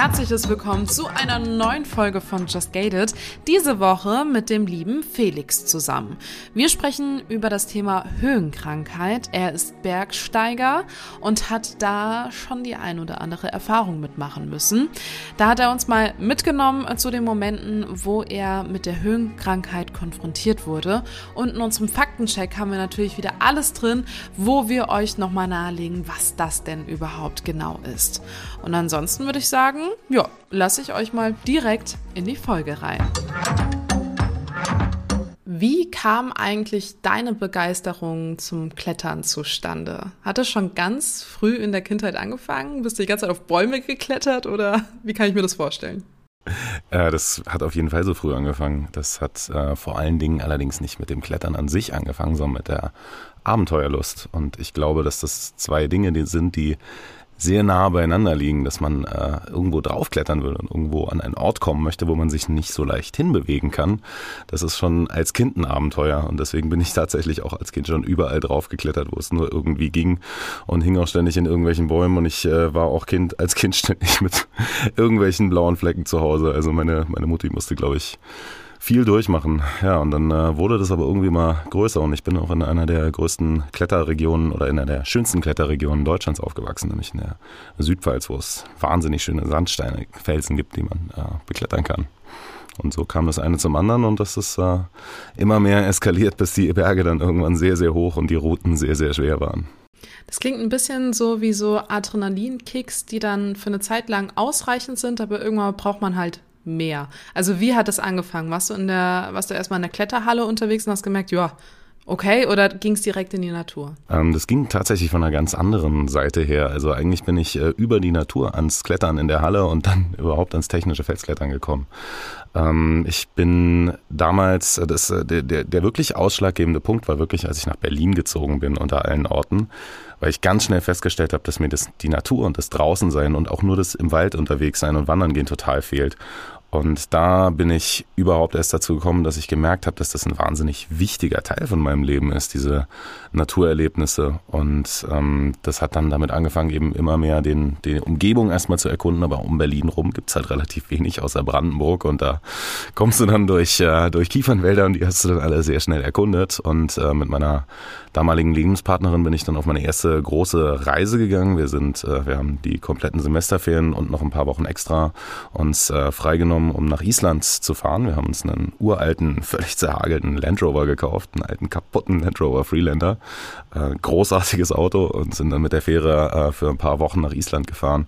Herzliches Willkommen zu einer neuen Folge von Just Gated. Diese Woche mit dem lieben Felix zusammen. Wir sprechen über das Thema Höhenkrankheit. Er ist Bergsteiger und hat da schon die ein oder andere Erfahrung mitmachen müssen. Da hat er uns mal mitgenommen zu den Momenten, wo er mit der Höhenkrankheit konfrontiert wurde. Und in unserem Faktencheck haben wir natürlich wieder alles drin, wo wir euch nochmal nahelegen, was das denn überhaupt genau ist. Und ansonsten würde ich sagen, ja, lasse ich euch mal direkt in die Folge rein. Wie kam eigentlich deine Begeisterung zum Klettern zustande? Hat es schon ganz früh in der Kindheit angefangen? Bist du die ganze Zeit auf Bäume geklettert oder wie kann ich mir das vorstellen? Äh, das hat auf jeden Fall so früh angefangen. Das hat äh, vor allen Dingen allerdings nicht mit dem Klettern an sich angefangen, sondern mit der Abenteuerlust. Und ich glaube, dass das zwei Dinge sind, die sehr nah beieinander liegen, dass man äh, irgendwo draufklettern will und irgendwo an einen Ort kommen möchte, wo man sich nicht so leicht hinbewegen kann. Das ist schon als Kind ein Abenteuer und deswegen bin ich tatsächlich auch als Kind schon überall draufgeklettert, wo es nur irgendwie ging und hing auch ständig in irgendwelchen Bäumen und ich äh, war auch Kind als Kind ständig mit irgendwelchen blauen Flecken zu Hause. Also meine meine Mutti musste, glaube ich, viel durchmachen. Ja, und dann äh, wurde das aber irgendwie mal größer und ich bin auch in einer der größten Kletterregionen oder in einer der schönsten Kletterregionen Deutschlands aufgewachsen, nämlich in der Südpfalz, wo es wahnsinnig schöne Sandsteine, Felsen gibt, die man äh, beklettern kann. Und so kam das eine zum anderen und das ist äh, immer mehr eskaliert, bis die Berge dann irgendwann sehr, sehr hoch und die Routen sehr, sehr schwer waren. Das klingt ein bisschen so wie so Adrenalinkicks, die dann für eine Zeit lang ausreichend sind, aber irgendwann braucht man halt mehr. Also wie hat das angefangen? Warst du in der, warst du erstmal in der Kletterhalle unterwegs und hast gemerkt, ja, okay, oder ging es direkt in die Natur? Ähm, das ging tatsächlich von einer ganz anderen Seite her. Also eigentlich bin ich äh, über die Natur ans Klettern in der Halle und dann überhaupt ans technische Felsklettern gekommen. Ähm, ich bin damals, äh, das, äh, der, der, der wirklich ausschlaggebende Punkt war wirklich, als ich nach Berlin gezogen bin unter allen Orten weil ich ganz schnell festgestellt habe, dass mir das, die Natur und das Draußensein und auch nur das im Wald unterwegs sein und wandern gehen total fehlt. Und da bin ich überhaupt erst dazu gekommen, dass ich gemerkt habe, dass das ein wahnsinnig wichtiger Teil von meinem Leben ist, diese Naturerlebnisse. Und ähm, das hat dann damit angefangen, eben immer mehr den, die Umgebung erstmal zu erkunden. Aber um Berlin rum gibt's halt relativ wenig außer Brandenburg. Und da kommst du dann durch, äh, durch Kiefernwälder und die hast du dann alle sehr schnell erkundet. Und äh, mit meiner damaligen Lebenspartnerin bin ich dann auf meine erste große Reise gegangen. Wir sind, äh, wir haben die kompletten Semesterferien und noch ein paar Wochen extra uns äh, freigenommen, um nach Island zu fahren. Wir haben uns einen uralten, völlig zerhagelten Land Rover gekauft, einen alten kaputten Land Rover Freelander. Äh, großartiges Auto und sind dann mit der Fähre äh, für ein paar Wochen nach Island gefahren.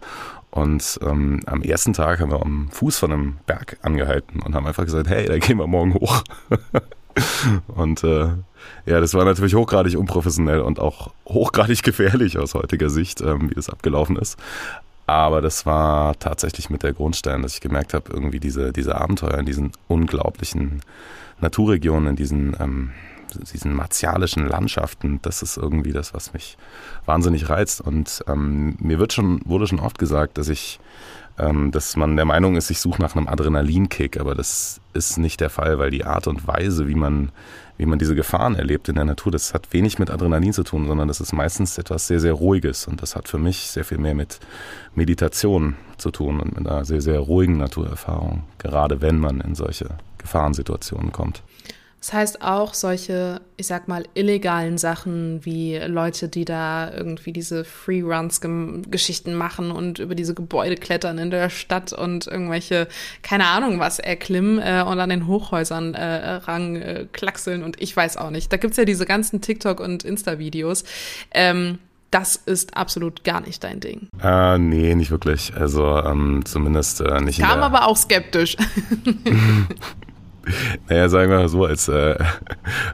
Und ähm, am ersten Tag haben wir am Fuß von einem Berg angehalten und haben einfach gesagt, hey, da gehen wir morgen hoch. und äh, ja, das war natürlich hochgradig unprofessionell und auch hochgradig gefährlich aus heutiger Sicht, ähm, wie das abgelaufen ist. Aber das war tatsächlich mit der Grundstein, dass ich gemerkt habe, irgendwie diese, diese Abenteuer in diesen unglaublichen Naturregionen, in diesen, ähm, diesen martialischen Landschaften, das ist irgendwie das, was mich wahnsinnig reizt. Und ähm, mir wird schon, wurde schon oft gesagt, dass ich ähm, dass man der Meinung ist, ich suche nach einem Adrenalinkick, aber das ist nicht der Fall, weil die Art und Weise, wie man, wie man diese Gefahren erlebt in der Natur, das hat wenig mit Adrenalin zu tun, sondern das ist meistens etwas sehr, sehr Ruhiges und das hat für mich sehr viel mehr mit Meditation zu tun und mit einer sehr, sehr ruhigen Naturerfahrung, gerade wenn man in solche Gefahrensituationen kommt. Das heißt auch solche, ich sag mal, illegalen Sachen wie Leute, die da irgendwie diese Free-Runs-Geschichten machen und über diese Gebäude klettern in der Stadt und irgendwelche, keine Ahnung was, erklimmen äh, und an den Hochhäusern äh, rang äh, und ich weiß auch nicht. Da gibt's ja diese ganzen TikTok- und Insta-Videos. Ähm, das ist absolut gar nicht dein Ding. Äh, nee, nicht wirklich. Also ähm, zumindest äh, nicht. Kam aber auch skeptisch. Naja, sagen wir mal so, als, äh,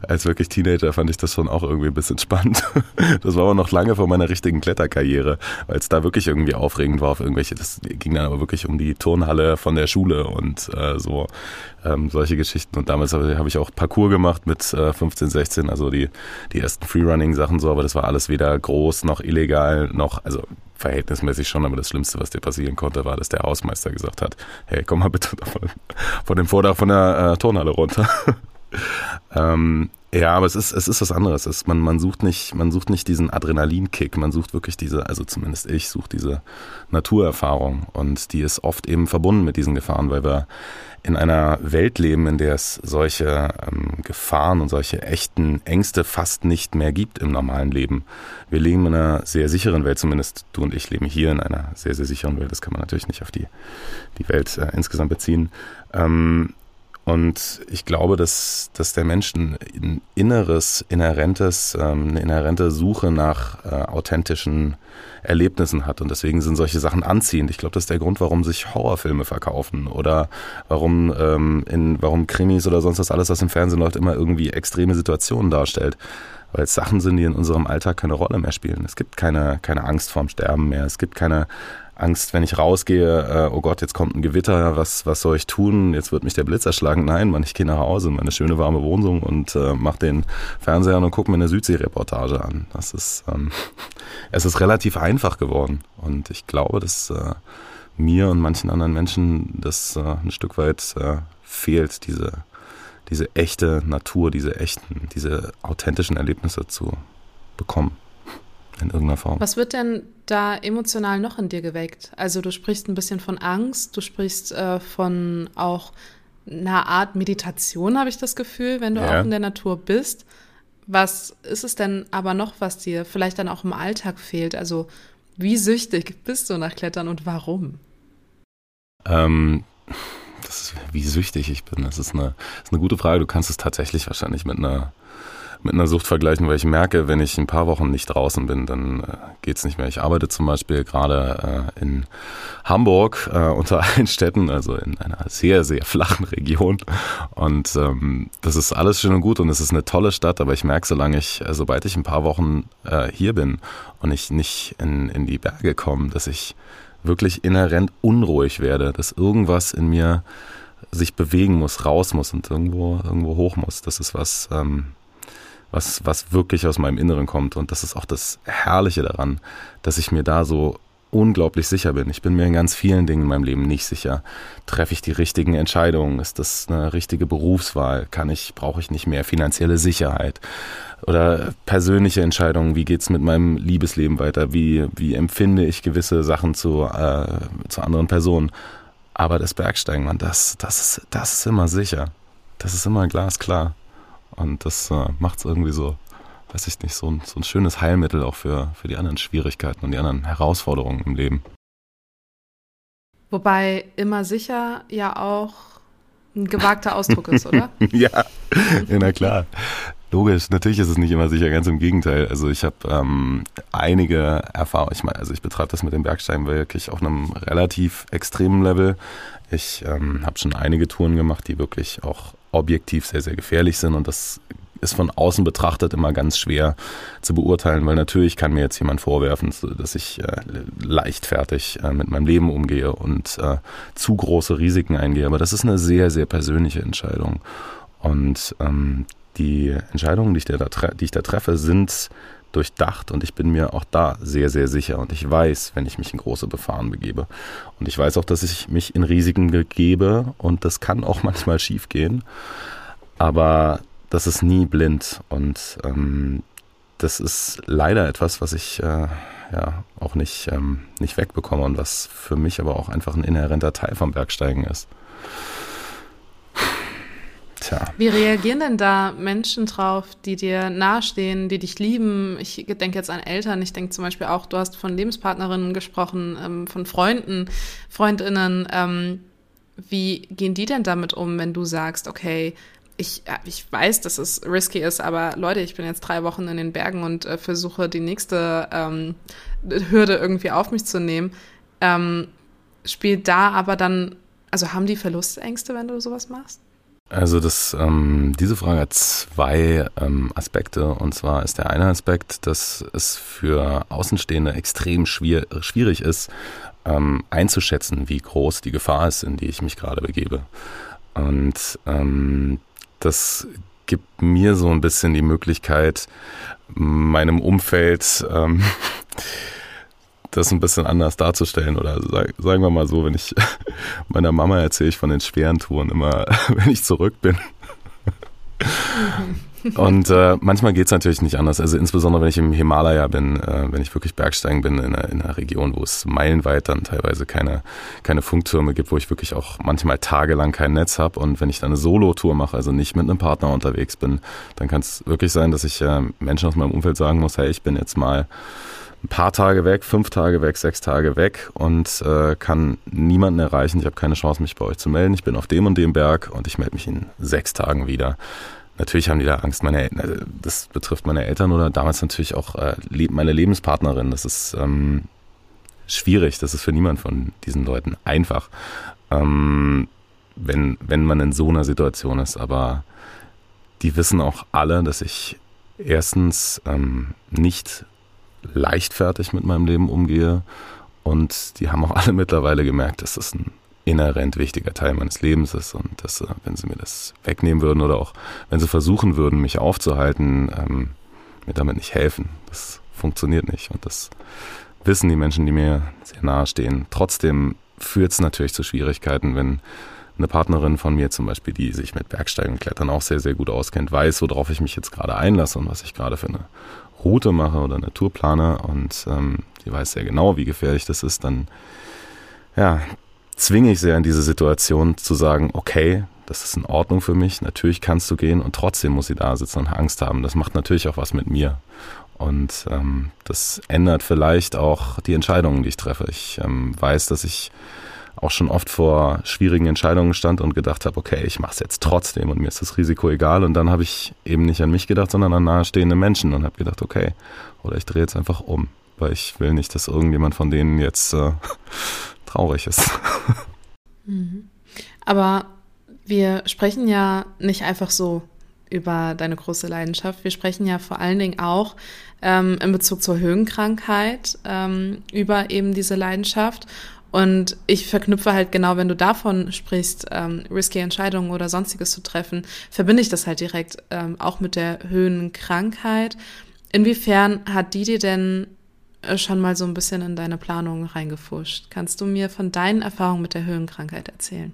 als wirklich Teenager fand ich das schon auch irgendwie ein bisschen spannend. Das war aber noch lange vor meiner richtigen Kletterkarriere, weil es da wirklich irgendwie aufregend war auf irgendwelche, das ging dann aber wirklich um die Turnhalle von der Schule und äh, so ähm, solche Geschichten. Und damals habe hab ich auch Parcours gemacht mit äh, 15, 16, also die, die ersten Freerunning-Sachen so, aber das war alles weder groß noch illegal noch, also verhältnismäßig schon, aber das Schlimmste, was dir passieren konnte, war, dass der Hausmeister gesagt hat, hey, komm mal bitte von, von dem Vordach von der äh, Turnhalle runter. ähm, ja, aber es ist, es ist was anderes. Es, man, man, sucht nicht, man sucht nicht diesen Adrenalinkick, man sucht wirklich diese, also zumindest ich suche diese Naturerfahrung und die ist oft eben verbunden mit diesen Gefahren, weil wir in einer Welt leben, in der es solche ähm, Gefahren und solche echten Ängste fast nicht mehr gibt im normalen Leben. Wir leben in einer sehr sicheren Welt, zumindest du und ich leben hier in einer sehr, sehr sicheren Welt. Das kann man natürlich nicht auf die, die Welt äh, insgesamt beziehen. Ähm, und ich glaube, dass, dass der Mensch ein inneres, inhärentes, ähm, eine inhärente Suche nach äh, authentischen Erlebnissen hat. Und deswegen sind solche Sachen anziehend. Ich glaube, das ist der Grund, warum sich Horrorfilme verkaufen oder warum, ähm, in, warum Krimis oder sonst was alles, was im Fernsehen läuft, immer irgendwie extreme Situationen darstellt. Weil es Sachen sind, die in unserem Alltag keine Rolle mehr spielen. Es gibt keine, keine Angst vorm Sterben mehr. Es gibt keine Angst, wenn ich rausgehe, äh, oh Gott, jetzt kommt ein Gewitter, was, was soll ich tun? Jetzt wird mich der Blitz erschlagen. Nein, Mann, ich gehe nach Hause in meine schöne warme Wohnung und äh, mache den Fernseher an und gucke mir eine Südsee-Reportage an. Das ist, ähm, es ist relativ einfach geworden. Und ich glaube, dass äh, mir und manchen anderen Menschen das äh, ein Stück weit äh, fehlt, diese, diese echte Natur, diese echten, diese authentischen Erlebnisse zu bekommen in irgendeiner Form. Was wird denn da emotional noch in dir geweckt? Also du sprichst ein bisschen von Angst, du sprichst äh, von auch einer Art Meditation, habe ich das Gefühl, wenn du ja. auch in der Natur bist. Was ist es denn aber noch, was dir vielleicht dann auch im Alltag fehlt? Also wie süchtig bist du nach Klettern und warum? Ähm, das ist, wie süchtig ich bin, das ist eine, das ist eine gute Frage. Du kannst es tatsächlich wahrscheinlich mit einer mit einer Sucht vergleichen, weil ich merke, wenn ich ein paar Wochen nicht draußen bin, dann äh, geht's nicht mehr. Ich arbeite zum Beispiel gerade äh, in Hamburg äh, unter allen Städten, also in einer sehr, sehr flachen Region. Und ähm, das ist alles schön und gut und es ist eine tolle Stadt, aber ich merke, solange ich, äh, sobald ich ein paar Wochen äh, hier bin und ich nicht in, in die Berge komme, dass ich wirklich inhärent unruhig werde, dass irgendwas in mir sich bewegen muss, raus muss und irgendwo, irgendwo hoch muss. Das ist was, ähm, was, was wirklich aus meinem Inneren kommt. Und das ist auch das Herrliche daran, dass ich mir da so unglaublich sicher bin. Ich bin mir in ganz vielen Dingen in meinem Leben nicht sicher. Treffe ich die richtigen Entscheidungen? Ist das eine richtige Berufswahl? Kann ich, brauche ich nicht mehr finanzielle Sicherheit? Oder persönliche Entscheidungen, wie geht's mit meinem Liebesleben weiter? Wie, wie empfinde ich gewisse Sachen zu, äh, zu anderen Personen? Aber das Bergsteigen, man, das, das, ist, das ist immer sicher. Das ist immer glasklar. Und das äh, macht es irgendwie so, weiß ich nicht, so ein, so ein schönes Heilmittel auch für, für die anderen Schwierigkeiten und die anderen Herausforderungen im Leben. Wobei immer sicher ja auch ein gewagter Ausdruck ist, oder? ja, na klar. Logisch, natürlich ist es nicht immer sicher, ganz im Gegenteil. Also ich habe ähm, einige Erfahrungen, ich meine, also ich betreibe das mit dem Bergsteigen wirklich auf einem relativ extremen Level. Ich ähm, habe schon einige Touren gemacht, die wirklich auch objektiv sehr, sehr gefährlich sind und das ist von außen betrachtet immer ganz schwer zu beurteilen, weil natürlich kann mir jetzt jemand vorwerfen, dass ich äh, leichtfertig äh, mit meinem Leben umgehe und äh, zu große Risiken eingehe. Aber das ist eine sehr, sehr persönliche Entscheidung. Und ähm, die Entscheidungen, die ich, da, die ich da treffe, sind durchdacht und ich bin mir auch da sehr, sehr sicher und ich weiß, wenn ich mich in große Befahren begebe. Und ich weiß auch, dass ich mich in Risiken begebe und das kann auch manchmal schief gehen, aber das ist nie blind und ähm, das ist leider etwas, was ich äh, ja auch nicht, ähm, nicht wegbekomme und was für mich aber auch einfach ein inhärenter Teil vom Bergsteigen ist. Tja. Wie reagieren denn da Menschen drauf, die dir nahestehen, die dich lieben? Ich denke jetzt an Eltern, ich denke zum Beispiel auch, du hast von Lebenspartnerinnen gesprochen, ähm, von Freunden, Freundinnen. Ähm, wie gehen die denn damit um, wenn du sagst, okay, ich, ich weiß, dass es risky ist, aber Leute, ich bin jetzt drei Wochen in den Bergen und äh, versuche die nächste ähm, Hürde irgendwie auf mich zu nehmen. Ähm, spielt da aber dann, also haben die Verlustängste, wenn du sowas machst? Also das, ähm, diese Frage hat zwei ähm, Aspekte. Und zwar ist der eine Aspekt, dass es für Außenstehende extrem schwier schwierig ist, ähm, einzuschätzen, wie groß die Gefahr ist, in die ich mich gerade begebe. Und ähm, das gibt mir so ein bisschen die Möglichkeit, meinem Umfeld ähm, das ein bisschen anders darzustellen. Oder sag, sagen wir mal so, wenn ich meiner Mama erzähle ich von den schweren Touren immer, wenn ich zurück bin. Und äh, manchmal geht es natürlich nicht anders. Also insbesondere wenn ich im Himalaya bin, äh, wenn ich wirklich Bergsteigen bin in einer, in einer Region, wo es meilenweit dann teilweise keine, keine Funktürme gibt, wo ich wirklich auch manchmal tagelang kein Netz habe. Und wenn ich dann eine Solo-Tour mache, also nicht mit einem Partner unterwegs bin, dann kann es wirklich sein, dass ich äh, Menschen aus meinem Umfeld sagen muss, hey, ich bin jetzt mal ein paar Tage weg, fünf Tage weg, sechs Tage weg und äh, kann niemanden erreichen. Ich habe keine Chance, mich bei euch zu melden. Ich bin auf dem und dem Berg und ich melde mich in sechs Tagen wieder. Natürlich haben die da Angst. Meine, äh, das betrifft meine Eltern oder damals natürlich auch äh, meine Lebenspartnerin. Das ist ähm, schwierig. Das ist für niemand von diesen Leuten einfach, ähm, wenn, wenn man in so einer Situation ist. Aber die wissen auch alle, dass ich erstens ähm, nicht leichtfertig mit meinem Leben umgehe. Und die haben auch alle mittlerweile gemerkt, dass das ein inhärent wichtiger Teil meines Lebens ist und dass, äh, wenn sie mir das wegnehmen würden oder auch wenn sie versuchen würden, mich aufzuhalten, ähm, mir damit nicht helfen. Das funktioniert nicht und das wissen die Menschen, die mir sehr nahe stehen. Trotzdem führt es natürlich zu Schwierigkeiten, wenn eine Partnerin von mir zum Beispiel, die sich mit Bergsteigen und Klettern auch sehr, sehr gut auskennt, weiß, worauf ich mich jetzt gerade einlasse und was ich gerade für eine Route mache oder eine Tour plane und ähm, die weiß sehr genau, wie gefährlich das ist, dann ja, zwinge ich sehr in diese Situation zu sagen, okay, das ist in Ordnung für mich, natürlich kannst du gehen und trotzdem muss sie da sitzen und Angst haben. Das macht natürlich auch was mit mir. Und ähm, das ändert vielleicht auch die Entscheidungen, die ich treffe. Ich ähm, weiß, dass ich auch schon oft vor schwierigen Entscheidungen stand und gedacht habe, okay, ich mache es jetzt trotzdem und mir ist das Risiko egal. Und dann habe ich eben nicht an mich gedacht, sondern an nahestehende Menschen und habe gedacht, okay, oder ich drehe jetzt einfach um, weil ich will nicht, dass irgendjemand von denen jetzt äh, traurig ist. Mhm. Aber wir sprechen ja nicht einfach so über deine große Leidenschaft. Wir sprechen ja vor allen Dingen auch ähm, in Bezug zur Höhenkrankheit ähm, über eben diese Leidenschaft. Und ich verknüpfe halt genau, wenn du davon sprichst, ähm, risky Entscheidungen oder sonstiges zu treffen, verbinde ich das halt direkt ähm, auch mit der Höhenkrankheit. Inwiefern hat die dir denn äh, schon mal so ein bisschen in deine Planung reingefuscht? Kannst du mir von deinen Erfahrungen mit der Höhenkrankheit erzählen?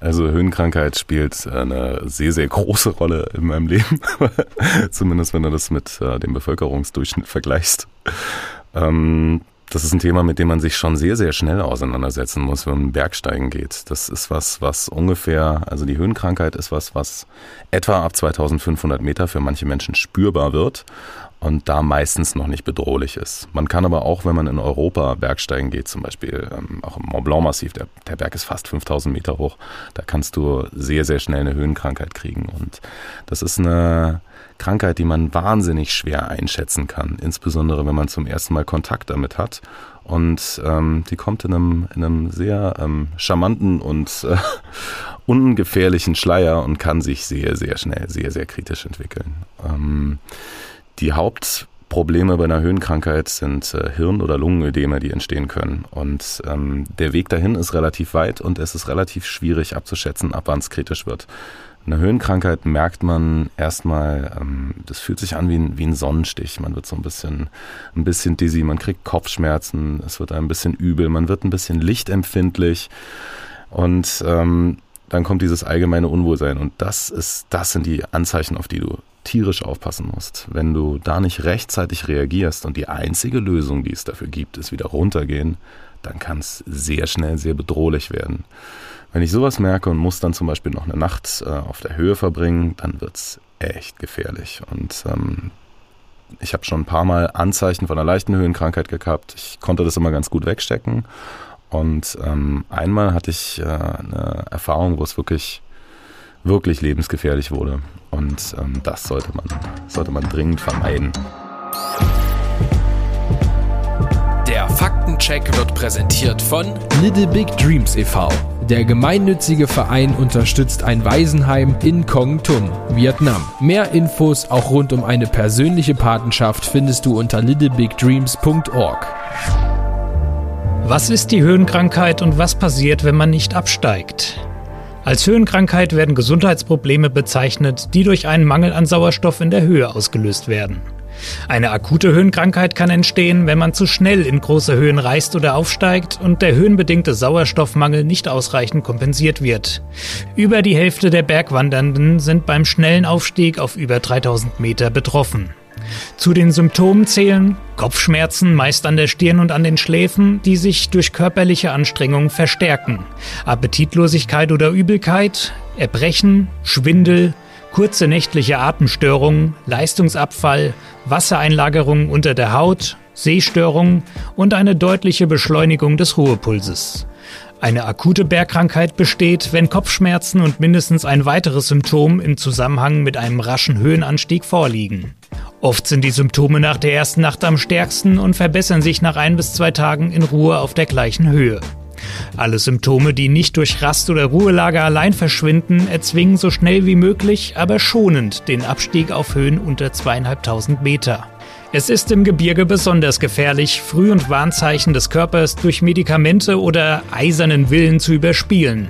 Also Höhenkrankheit spielt eine sehr, sehr große Rolle in meinem Leben. Zumindest wenn du das mit äh, dem Bevölkerungsdurchschnitt vergleichst. Ähm, das ist ein Thema, mit dem man sich schon sehr, sehr schnell auseinandersetzen muss, wenn man Bergsteigen geht. Das ist was, was ungefähr, also die Höhenkrankheit ist was, was etwa ab 2500 Meter für manche Menschen spürbar wird und da meistens noch nicht bedrohlich ist. Man kann aber auch, wenn man in Europa Bergsteigen geht, zum Beispiel ähm, auch im Mont Blanc Massiv, der, der Berg ist fast 5000 Meter hoch, da kannst du sehr, sehr schnell eine Höhenkrankheit kriegen. Und das ist eine Krankheit, die man wahnsinnig schwer einschätzen kann, insbesondere wenn man zum ersten Mal Kontakt damit hat. Und ähm, die kommt in einem, in einem sehr ähm, charmanten und äh, ungefährlichen Schleier und kann sich sehr, sehr schnell, sehr, sehr kritisch entwickeln. Ähm, die Hauptprobleme bei einer Höhenkrankheit sind äh, Hirn- oder Lungenödeme, die entstehen können. Und ähm, der Weg dahin ist relativ weit und es ist relativ schwierig abzuschätzen, ab wann es kritisch wird. Eine Höhenkrankheit merkt man erstmal, ähm, das fühlt sich an wie ein, wie ein Sonnenstich. Man wird so ein bisschen, ein bisschen dizzy, man kriegt Kopfschmerzen, es wird ein bisschen übel, man wird ein bisschen lichtempfindlich und ähm, dann kommt dieses allgemeine Unwohlsein und das ist, das sind die Anzeichen, auf die du tierisch aufpassen musst. Wenn du da nicht rechtzeitig reagierst und die einzige Lösung, die es dafür gibt, ist wieder runtergehen, dann kann es sehr schnell sehr bedrohlich werden. Wenn ich sowas merke und muss dann zum Beispiel noch eine Nacht äh, auf der Höhe verbringen, dann wird es echt gefährlich. Und ähm, ich habe schon ein paar Mal Anzeichen von einer leichten Höhenkrankheit gehabt. Ich konnte das immer ganz gut wegstecken. Und ähm, einmal hatte ich äh, eine Erfahrung, wo es wirklich, wirklich lebensgefährlich wurde. Und ähm, das sollte man, sollte man dringend vermeiden. Der Faktencheck wird präsentiert von Little Big Dreams e.V Der gemeinnützige Verein unterstützt ein Waisenheim in Kong Tum, Vietnam. Mehr Infos auch rund um eine persönliche Patenschaft findest du unter littlebigdreams.org. Was ist die Höhenkrankheit und was passiert, wenn man nicht absteigt? Als Höhenkrankheit werden Gesundheitsprobleme bezeichnet, die durch einen Mangel an Sauerstoff in der Höhe ausgelöst werden. Eine akute Höhenkrankheit kann entstehen, wenn man zu schnell in große Höhen reist oder aufsteigt und der höhenbedingte Sauerstoffmangel nicht ausreichend kompensiert wird. Über die Hälfte der Bergwandernden sind beim schnellen Aufstieg auf über 3000 Meter betroffen. Zu den Symptomen zählen Kopfschmerzen, meist an der Stirn und an den Schläfen, die sich durch körperliche Anstrengungen verstärken, Appetitlosigkeit oder Übelkeit, Erbrechen, Schwindel, kurze nächtliche Atemstörungen, Leistungsabfall, Wassereinlagerungen unter der Haut, Sehstörungen und eine deutliche Beschleunigung des Ruhepulses. Eine akute Bergkrankheit besteht, wenn Kopfschmerzen und mindestens ein weiteres Symptom im Zusammenhang mit einem raschen Höhenanstieg vorliegen. Oft sind die Symptome nach der ersten Nacht am stärksten und verbessern sich nach ein bis zwei Tagen in Ruhe auf der gleichen Höhe. Alle Symptome, die nicht durch Rast- oder Ruhelage allein verschwinden, erzwingen so schnell wie möglich, aber schonend den Abstieg auf Höhen unter zweieinhalbtausend Meter. Es ist im Gebirge besonders gefährlich, Früh- und Warnzeichen des Körpers durch Medikamente oder eisernen Willen zu überspielen.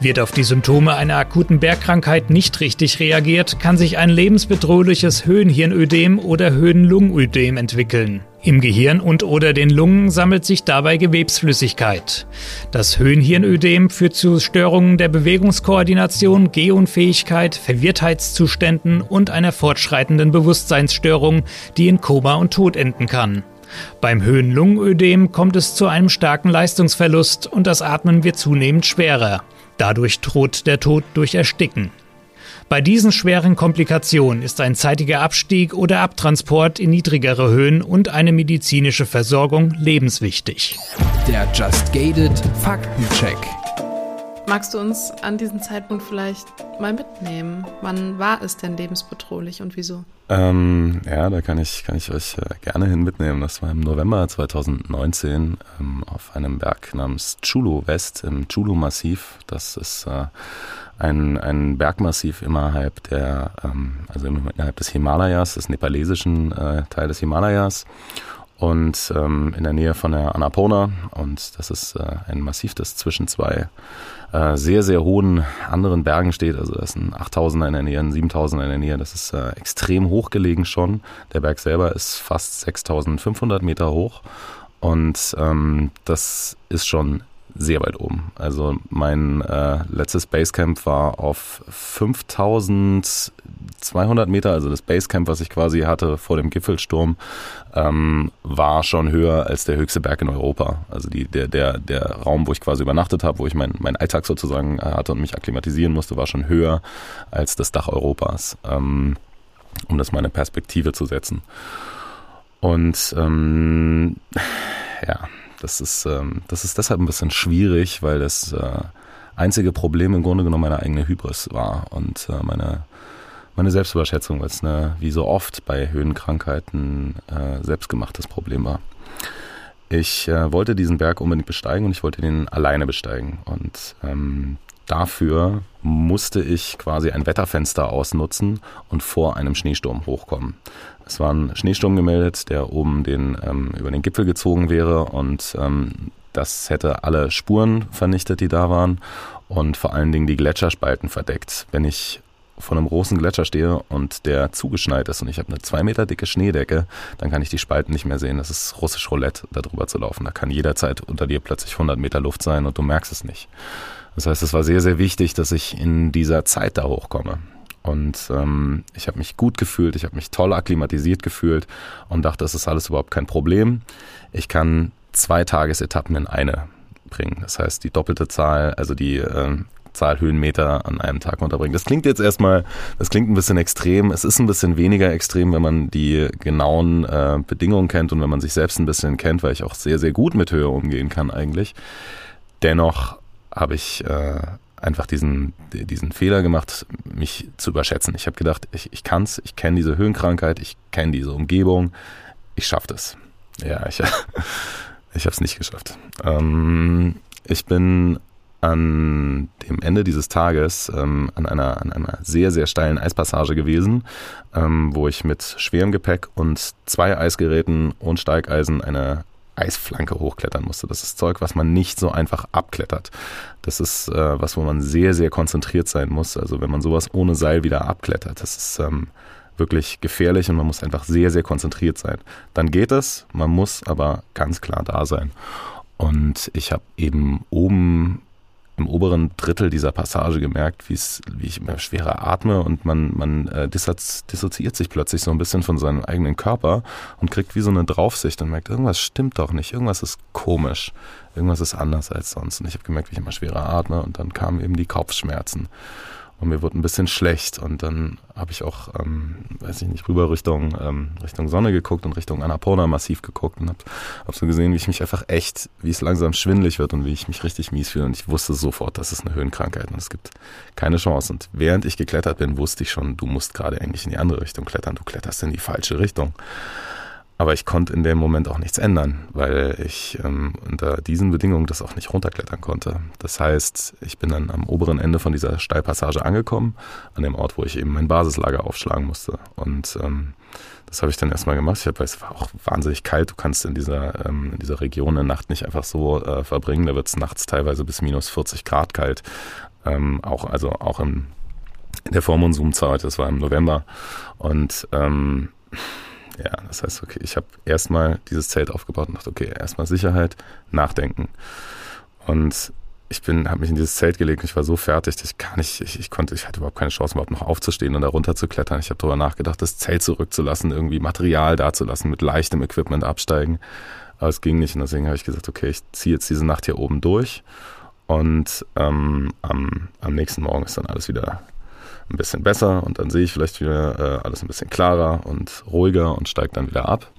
Wird auf die Symptome einer akuten Bergkrankheit nicht richtig reagiert, kann sich ein lebensbedrohliches Höhenhirnödem oder Höhenlungenödem entwickeln. Im Gehirn und oder den Lungen sammelt sich dabei Gewebsflüssigkeit. Das Höhenhirnödem führt zu Störungen der Bewegungskoordination, Gehunfähigkeit, Verwirrtheitszuständen und einer fortschreitenden Bewusstseinsstörung, die in Koma und Tod enden kann. Beim Höhenlungenödem kommt es zu einem starken Leistungsverlust und das Atmen wird zunehmend schwerer. Dadurch droht der Tod durch Ersticken. Bei diesen schweren Komplikationen ist ein zeitiger Abstieg oder Abtransport in niedrigere Höhen und eine medizinische Versorgung lebenswichtig. Der Just Gated Faktencheck. Magst du uns an diesem Zeitpunkt vielleicht mal mitnehmen? Wann war es denn lebensbedrohlich und wieso? Ähm, ja, da kann ich, kann ich euch äh, gerne hin mitnehmen. Das war im November 2019 ähm, auf einem Berg namens Chulu West im Chulu-Massiv. Das ist äh, ein, ein Bergmassiv innerhalb der, ähm, also innerhalb des Himalayas, des nepalesischen äh, Teil des Himalayas und ähm, in der Nähe von der Annapurna. Und das ist äh, ein Massiv, das zwischen zwei äh, sehr, sehr hohen anderen Bergen steht. Also das sind 8000er in der Nähe, ein 7000er in der Nähe. Das ist äh, extrem hoch gelegen schon. Der Berg selber ist fast 6500 Meter hoch. Und ähm, das ist schon sehr weit oben. Also mein äh, letztes Basecamp war auf 5200 Meter, also das Basecamp, was ich quasi hatte vor dem Gipfelsturm, ähm, war schon höher als der höchste Berg in Europa. Also die, der, der, der Raum, wo ich quasi übernachtet habe, wo ich meinen mein Alltag sozusagen hatte und mich akklimatisieren musste, war schon höher als das Dach Europas, ähm, um das mal in Perspektive zu setzen. Und ähm, ja, das ist, ähm, das ist deshalb ein bisschen schwierig, weil das äh, einzige Problem im Grunde genommen meine eigene Hybris war und äh, meine, meine Selbstüberschätzung, weil es eine, wie so oft bei Höhenkrankheiten äh, selbstgemachtes Problem war. Ich äh, wollte diesen Berg unbedingt besteigen und ich wollte den alleine besteigen. Und ähm, dafür musste ich quasi ein Wetterfenster ausnutzen und vor einem Schneesturm hochkommen. Es war ein Schneesturm gemeldet, der oben den, ähm, über den Gipfel gezogen wäre und ähm, das hätte alle Spuren vernichtet, die da waren und vor allen Dingen die Gletscherspalten verdeckt. Wenn ich vor einem großen Gletscher stehe und der zugeschneit ist und ich habe eine zwei Meter dicke Schneedecke, dann kann ich die Spalten nicht mehr sehen. Das ist russisch Roulette, da drüber zu laufen. Da kann jederzeit unter dir plötzlich 100 Meter Luft sein und du merkst es nicht. Das heißt, es war sehr, sehr wichtig, dass ich in dieser Zeit da hochkomme. Und ähm, ich habe mich gut gefühlt, ich habe mich toll akklimatisiert gefühlt und dachte, das ist alles überhaupt kein Problem. Ich kann zwei Tagesetappen in eine bringen. Das heißt, die doppelte Zahl, also die äh, Zahl Höhenmeter an einem Tag unterbringen. Das klingt jetzt erstmal, das klingt ein bisschen extrem. Es ist ein bisschen weniger extrem, wenn man die genauen äh, Bedingungen kennt und wenn man sich selbst ein bisschen kennt, weil ich auch sehr, sehr gut mit Höhe umgehen kann eigentlich. Dennoch habe ich äh, einfach diesen, diesen Fehler gemacht, mich zu überschätzen. Ich habe gedacht, ich, ich kann es, ich kenne diese Höhenkrankheit, ich kenne diese Umgebung, ich schaffe das. Ja, ich, ich habe es nicht geschafft. Ähm, ich bin an dem Ende dieses Tages ähm, an, einer, an einer sehr, sehr steilen Eispassage gewesen, ähm, wo ich mit schwerem Gepäck und zwei Eisgeräten und Steigeisen eine Eisflanke hochklettern musste. Das ist Zeug, was man nicht so einfach abklettert. Das ist äh, was, wo man sehr, sehr konzentriert sein muss. Also wenn man sowas ohne Seil wieder abklettert, das ist ähm, wirklich gefährlich und man muss einfach sehr, sehr konzentriert sein. Dann geht es, man muss aber ganz klar da sein. Und ich habe eben oben im oberen Drittel dieser Passage gemerkt, wie ich immer schwerer atme und man, man äh, dissoziiert sich plötzlich so ein bisschen von seinem eigenen Körper und kriegt wie so eine Draufsicht und merkt, irgendwas stimmt doch nicht, irgendwas ist komisch, irgendwas ist anders als sonst. Und ich habe gemerkt, wie ich immer schwerer atme und dann kamen eben die Kopfschmerzen und mir wurde ein bisschen schlecht. Und dann habe ich auch, ähm, weiß ich nicht, rüber Richtung, ähm, Richtung Sonne geguckt und Richtung Annapurna massiv geguckt und habe hab so gesehen, wie ich mich einfach echt, wie es langsam schwindelig wird und wie ich mich richtig mies fühle. Und ich wusste sofort, das ist eine Höhenkrankheit und es gibt keine Chance. Und während ich geklettert bin, wusste ich schon, du musst gerade eigentlich in die andere Richtung klettern, du kletterst in die falsche Richtung. Aber ich konnte in dem Moment auch nichts ändern, weil ich ähm, unter diesen Bedingungen das auch nicht runterklettern konnte. Das heißt, ich bin dann am oberen Ende von dieser Steilpassage angekommen, an dem Ort, wo ich eben mein Basislager aufschlagen musste. Und ähm, das habe ich dann erstmal gemacht. Ich hab, es war auch wahnsinnig kalt. Du kannst in dieser, ähm, in dieser Region eine Nacht nicht einfach so äh, verbringen. Da wird es nachts teilweise bis minus 40 Grad kalt. Ähm, auch, also auch im, in der Vormonsumzeit, das war im November. Und ähm, ja, das heißt, okay, ich habe erstmal dieses Zelt aufgebaut und dachte, okay, erstmal Sicherheit, nachdenken. Und ich bin, habe mich in dieses Zelt gelegt und ich war so fertig, dass ich gar nicht, ich, ich konnte, ich hatte überhaupt keine Chance, überhaupt noch aufzustehen und da runter zu klettern. Ich habe darüber nachgedacht, das Zelt zurückzulassen, irgendwie Material dazulassen, mit leichtem Equipment absteigen. Aber es ging nicht und deswegen habe ich gesagt, okay, ich ziehe jetzt diese Nacht hier oben durch und ähm, am, am nächsten Morgen ist dann alles wieder ein bisschen besser und dann sehe ich vielleicht wieder äh, alles ein bisschen klarer und ruhiger und steige dann wieder ab.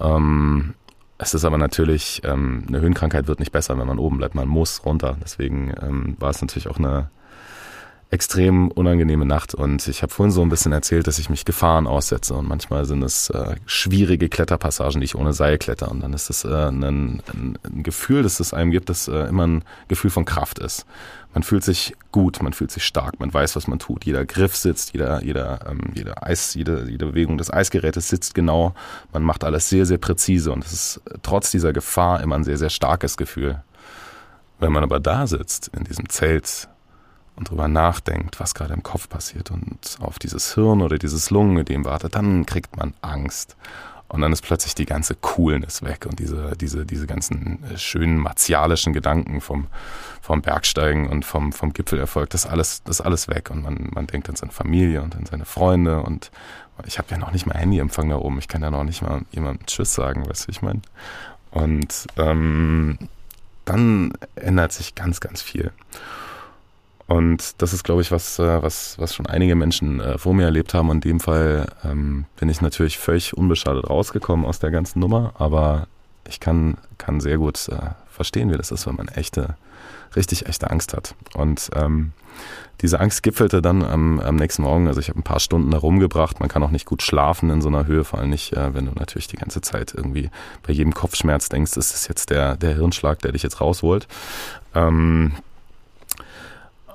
Ähm, es ist aber natürlich, ähm, eine Höhenkrankheit wird nicht besser, wenn man oben bleibt. Man muss runter. Deswegen ähm, war es natürlich auch eine extrem unangenehme Nacht. Und ich habe vorhin so ein bisschen erzählt, dass ich mich Gefahren aussetze. Und manchmal sind es äh, schwierige Kletterpassagen, die ich ohne Seil kletter. Und dann ist es äh, ein, ein, Gefühl, das es einem gibt, das äh, immer ein Gefühl von Kraft ist. Man fühlt sich gut, man fühlt sich stark, man weiß, was man tut. Jeder Griff sitzt, jeder, jeder, ähm, jeder Eis, jede, jede Bewegung des Eisgerätes sitzt genau. Man macht alles sehr, sehr präzise und es ist trotz dieser Gefahr immer ein sehr, sehr starkes Gefühl. Wenn man aber da sitzt, in diesem Zelt und drüber nachdenkt, was gerade im Kopf passiert und auf dieses Hirn oder dieses Lungenödem wartet, dann kriegt man Angst. Und dann ist plötzlich die ganze Coolness weg und diese, diese, diese ganzen äh, schönen martialischen Gedanken vom, vom Bergsteigen und vom, vom Gipfelerfolg, das alles, das alles weg. Und man, man denkt an seine Familie und an seine Freunde und ich habe ja noch nicht mal Handyempfang da oben. Ich kann ja noch nicht mal jemandem Tschüss sagen, weißt du, ich meine. Und ähm, dann ändert sich ganz, ganz viel. Und das ist, glaube ich, was, äh, was, was schon einige Menschen äh, vor mir erlebt haben. In dem Fall ähm, bin ich natürlich völlig unbeschadet rausgekommen aus der ganzen Nummer, aber ich kann, kann sehr gut äh, verstehen, wie das ist, wenn man echte, richtig echte Angst hat. Und ähm, diese Angst gipfelte dann am, am nächsten Morgen. Also ich habe ein paar Stunden da rumgebracht. Man kann auch nicht gut schlafen in so einer Höhe, vor allem nicht, äh, wenn du natürlich die ganze Zeit irgendwie bei jedem Kopfschmerz denkst, ist es jetzt der, der Hirnschlag, der dich jetzt rausholt. Ähm,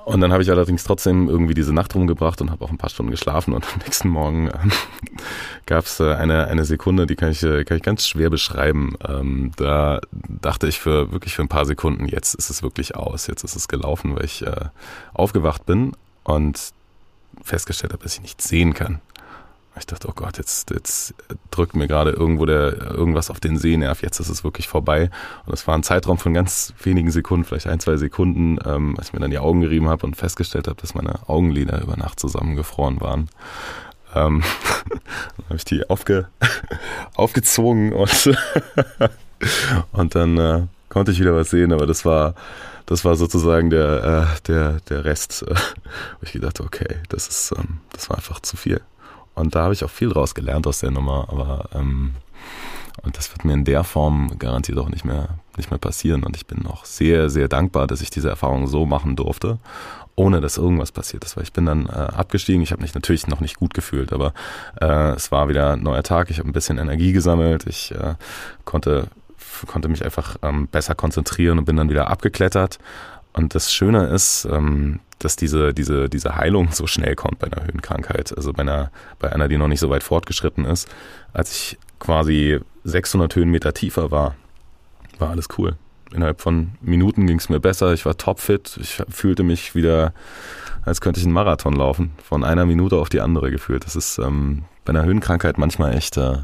und dann habe ich allerdings trotzdem irgendwie diese Nacht rumgebracht und habe auch ein paar Stunden geschlafen und am nächsten Morgen ähm, gab es äh, eine, eine Sekunde, die kann ich, äh, kann ich ganz schwer beschreiben. Ähm, da dachte ich für wirklich für ein paar Sekunden, jetzt ist es wirklich aus, jetzt ist es gelaufen, weil ich äh, aufgewacht bin und festgestellt habe, dass ich nichts sehen kann. Ich dachte, oh Gott, jetzt, jetzt drückt mir gerade irgendwo der, irgendwas auf den Sehnerv, jetzt ist es wirklich vorbei. Und es war ein Zeitraum von ganz wenigen Sekunden, vielleicht ein, zwei Sekunden, ähm, als ich mir dann die Augen gerieben habe und festgestellt habe, dass meine Augenlider über Nacht zusammengefroren waren. Ähm, dann habe ich die aufge, aufgezogen und, und dann äh, konnte ich wieder was sehen, aber das war, das war sozusagen der, äh, der, der Rest, äh, wo ich gedacht okay, das ist, ähm, das war einfach zu viel. Und da habe ich auch viel draus gelernt aus der Nummer, aber ähm, und das wird mir in der Form garantiert auch nicht mehr, nicht mehr passieren. Und ich bin auch sehr, sehr dankbar, dass ich diese Erfahrung so machen durfte, ohne dass irgendwas passiert ist. Weil ich bin dann äh, abgestiegen. Ich habe mich natürlich noch nicht gut gefühlt, aber äh, es war wieder ein neuer Tag. Ich habe ein bisschen Energie gesammelt. Ich äh, konnte, konnte mich einfach ähm, besser konzentrieren und bin dann wieder abgeklettert Und das Schöne ist, ähm, dass diese, diese, diese Heilung so schnell kommt bei einer Höhenkrankheit. Also bei einer, bei einer, die noch nicht so weit fortgeschritten ist. Als ich quasi 600 Höhenmeter tiefer war, war alles cool. Innerhalb von Minuten ging es mir besser. Ich war topfit. Ich fühlte mich wieder, als könnte ich einen Marathon laufen. Von einer Minute auf die andere gefühlt. Das ist ähm, bei einer Höhenkrankheit manchmal echt äh,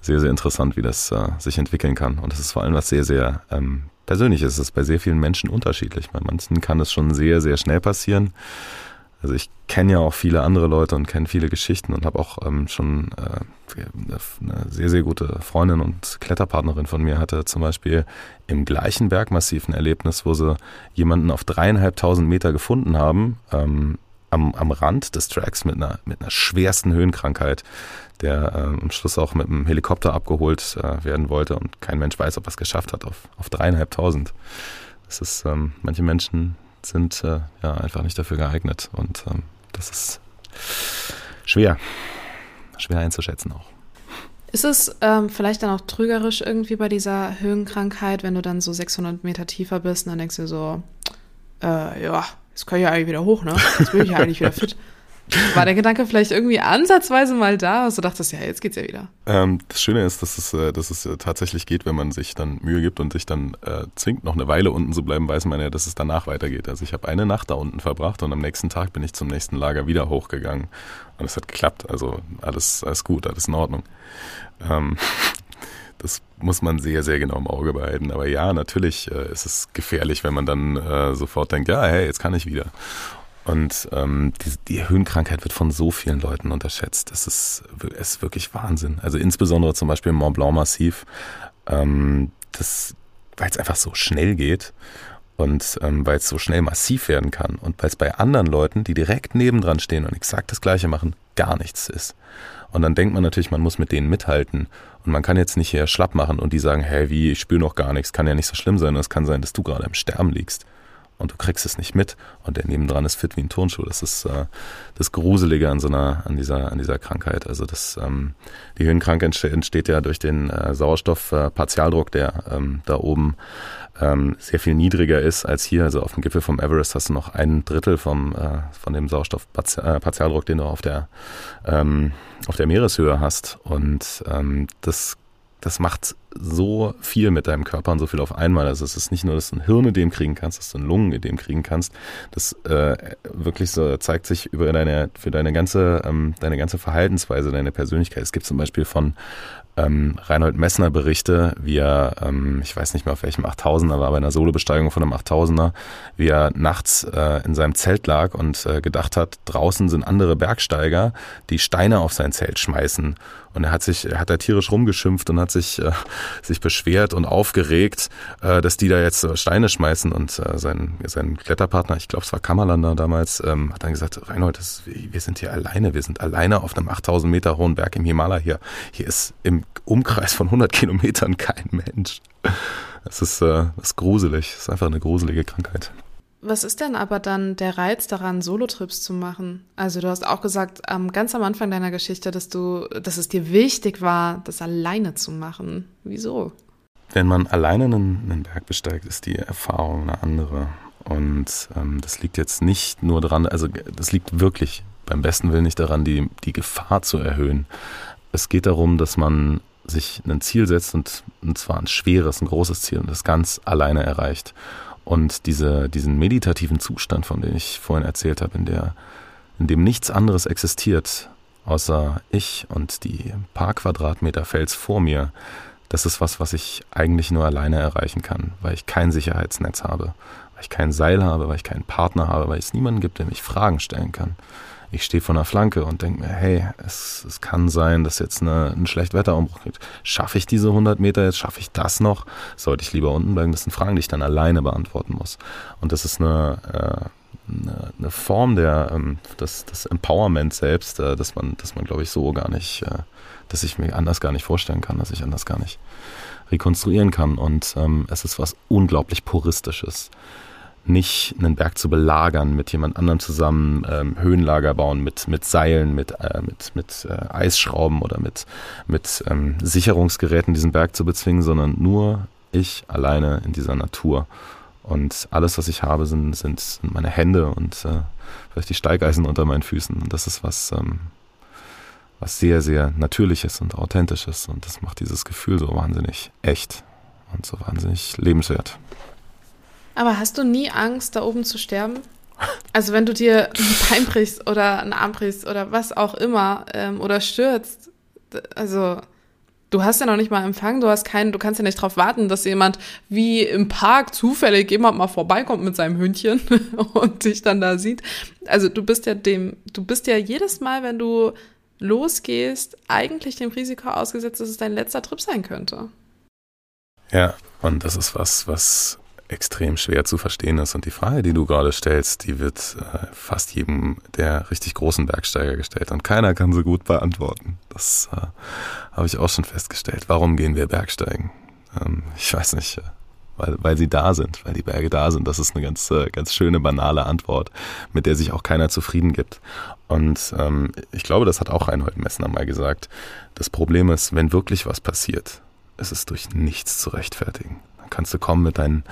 sehr, sehr interessant, wie das äh, sich entwickeln kann. Und das ist vor allem was sehr, sehr ähm, persönlich ist es bei sehr vielen Menschen unterschiedlich. Bei manchen kann es schon sehr, sehr schnell passieren. Also ich kenne ja auch viele andere Leute und kenne viele Geschichten und habe auch ähm, schon äh, eine sehr, sehr gute Freundin und Kletterpartnerin von mir hatte zum Beispiel im gleichen Bergmassiv ein Erlebnis, wo sie jemanden auf dreieinhalbtausend Meter gefunden haben, ähm, am, am Rand des Tracks mit einer, mit einer schwersten Höhenkrankheit, der äh, am Schluss auch mit einem Helikopter abgeholt äh, werden wollte und kein Mensch weiß, ob er es geschafft hat auf, auf dreieinhalbtausend. Das ist, ähm, manche Menschen sind äh, ja einfach nicht dafür geeignet und ähm, das ist schwer, schwer einzuschätzen auch. Ist es ähm, vielleicht dann auch trügerisch irgendwie bei dieser Höhenkrankheit, wenn du dann so 600 Meter tiefer bist und dann denkst du so, äh, ja, jetzt kann ich ja eigentlich wieder hoch, ne? Jetzt bin ich ja eigentlich wieder fit. War der Gedanke vielleicht irgendwie ansatzweise mal da, dass du dachtest, ja, jetzt geht's ja wieder? Ähm, das Schöne ist, dass es, äh, dass es äh, tatsächlich geht, wenn man sich dann Mühe gibt und sich dann äh, zwingt, noch eine Weile unten zu bleiben, weiß man ja, dass es danach weitergeht. Also ich habe eine Nacht da unten verbracht und am nächsten Tag bin ich zum nächsten Lager wieder hochgegangen. Und es hat geklappt. Also alles, alles gut, alles in Ordnung. Ähm, das muss man sehr, sehr genau im Auge behalten. Aber ja, natürlich äh, ist es gefährlich, wenn man dann äh, sofort denkt, ja, hey, jetzt kann ich wieder. Und ähm, die, die Höhenkrankheit wird von so vielen Leuten unterschätzt. Das ist, ist wirklich Wahnsinn. Also insbesondere zum Beispiel im Mont Blanc Massiv, ähm, das, weil es einfach so schnell geht und ähm, weil es so schnell massiv werden kann und weil es bei anderen Leuten, die direkt nebendran stehen und exakt das Gleiche machen, gar nichts ist. Und dann denkt man natürlich, man muss mit denen mithalten. Und man kann jetzt nicht hier schlapp machen und die sagen, hey, wie, ich spüre noch gar nichts, kann ja nicht so schlimm sein. Und es kann sein, dass du gerade im Sterben liegst und du kriegst es nicht mit und der nebendran ist fit wie ein Turnschuh. Das ist äh, das Gruselige an so einer, an dieser, an dieser Krankheit. Also das, ähm, die Höhenkrankheit entsteht ja durch den äh, Sauerstoffpartialdruck, äh, der ähm, da oben ähm, sehr viel niedriger ist als hier. Also auf dem Gipfel vom Everest hast du noch ein Drittel vom, äh, von dem Sauerstoffpartialdruck, den du auf der, ähm, auf der Meereshöhe hast. Und ähm, das das macht so viel mit deinem Körper und so viel auf einmal. Also es ist nicht nur, dass du ein Hirnödem kriegen kannst, dass du ein Lungenödem kriegen kannst. Das äh, wirklich so zeigt sich über deine, für deine ganze, ähm, deine ganze Verhaltensweise, deine Persönlichkeit. Es gibt zum Beispiel von ähm, Reinhold Messner Berichte, wie er, ähm, ich weiß nicht mehr auf welchem 8000er war, bei einer Solobesteigung von einem 8000er, wie er nachts äh, in seinem Zelt lag und äh, gedacht hat, draußen sind andere Bergsteiger, die Steine auf sein Zelt schmeißen. Und er hat sich, er hat da tierisch rumgeschimpft und hat sich, äh, sich beschwert und aufgeregt, äh, dass die da jetzt äh, Steine schmeißen. Und äh, sein, sein Kletterpartner, ich glaube, es war Kammerlander damals, ähm, hat dann gesagt, Reinhold, das, wir sind hier alleine, wir sind alleine auf einem 8000 Meter hohen Berg im Himalaya hier. Hier ist im Umkreis von 100 Kilometern kein Mensch. Das ist, äh, das ist gruselig. Das ist einfach eine gruselige Krankheit. Was ist denn aber dann der Reiz daran, Solotrips zu machen? Also du hast auch gesagt, ähm, ganz am Anfang deiner Geschichte, dass du, dass es dir wichtig war, das alleine zu machen. Wieso? Wenn man alleine einen, einen Berg besteigt, ist die Erfahrung eine andere. Und ähm, das liegt jetzt nicht nur daran, also das liegt wirklich beim besten Willen nicht daran, die, die Gefahr zu erhöhen. Es geht darum, dass man sich ein Ziel setzt und, und zwar ein schweres, ein großes Ziel und das ganz alleine erreicht. Und diese, diesen meditativen Zustand, von dem ich vorhin erzählt habe, in, der, in dem nichts anderes existiert, außer ich und die paar Quadratmeter Fels vor mir, das ist was, was ich eigentlich nur alleine erreichen kann, weil ich kein Sicherheitsnetz habe, weil ich kein Seil habe, weil ich keinen Partner habe, weil es niemanden gibt, der mich Fragen stellen kann ich stehe vor einer Flanke und denke mir, hey, es, es kann sein, dass jetzt eine, ein Schlechtwetterumbruch gibt. Schaffe ich diese 100 Meter jetzt? Schaffe ich das noch? Sollte ich lieber unten bleiben? Das sind Fragen, die ich dann alleine beantworten muss. Und das ist eine, äh, eine, eine, Form der, ähm, das Empowerment selbst, äh, dass man, dass man, glaube ich, so gar nicht, äh, dass ich mir anders gar nicht vorstellen kann, dass ich anders gar nicht rekonstruieren kann. Und ähm, es ist was unglaublich Puristisches nicht einen Berg zu belagern, mit jemand anderem zusammen ähm, Höhenlager bauen, mit, mit Seilen, mit, äh, mit, mit äh, Eisschrauben oder mit, mit ähm, Sicherungsgeräten diesen Berg zu bezwingen, sondern nur ich alleine in dieser Natur. Und alles, was ich habe, sind, sind, meine Hände und äh, vielleicht die Steigeisen unter meinen Füßen. Und das ist was, ähm, was sehr, sehr Natürliches und Authentisches. Und das macht dieses Gefühl so wahnsinnig echt und so wahnsinnig lebenswert. Aber hast du nie Angst, da oben zu sterben? Also wenn du dir ein Bein brichst oder einen Arm brichst oder was auch immer ähm, oder stürzt, also du hast ja noch nicht mal Empfang, du hast keinen, du kannst ja nicht darauf warten, dass jemand wie im Park zufällig jemand mal vorbeikommt mit seinem Hündchen und dich dann da sieht. Also du bist ja dem, du bist ja jedes Mal, wenn du losgehst, eigentlich dem Risiko ausgesetzt, dass es dein letzter Trip sein könnte. Ja, und das ist was, was extrem schwer zu verstehen ist. Und die Frage, die du gerade stellst, die wird äh, fast jedem der richtig großen Bergsteiger gestellt. Und keiner kann so gut beantworten. Das äh, habe ich auch schon festgestellt. Warum gehen wir Bergsteigen? Ähm, ich weiß nicht. Äh, weil, weil sie da sind, weil die Berge da sind. Das ist eine ganz, äh, ganz schöne, banale Antwort, mit der sich auch keiner zufrieden gibt. Und ähm, ich glaube, das hat auch Reinhold Messner mal gesagt. Das Problem ist, wenn wirklich was passiert, ist es durch nichts zu rechtfertigen kannst du kommen mit deinen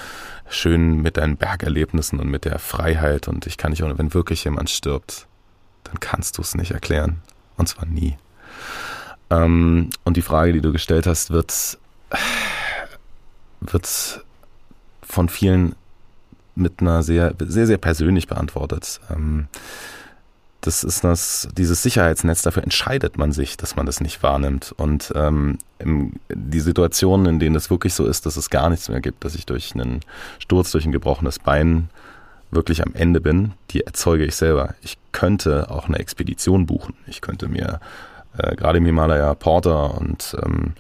schönen, mit deinen Bergerlebnissen und mit der Freiheit. Und ich kann nicht, wenn wirklich jemand stirbt, dann kannst du es nicht erklären. Und zwar nie. Ähm, und die Frage, die du gestellt hast, wird, wird von vielen mit einer sehr, sehr, sehr persönlich beantwortet. Ähm, das ist das, dieses Sicherheitsnetz, dafür entscheidet man sich, dass man das nicht wahrnimmt. Und ähm, die Situationen, in denen es wirklich so ist, dass es gar nichts mehr gibt, dass ich durch einen Sturz, durch ein gebrochenes Bein wirklich am Ende bin, die erzeuge ich selber. Ich könnte auch eine Expedition buchen. Ich könnte mir äh, gerade im Himalaya Porter und ähm,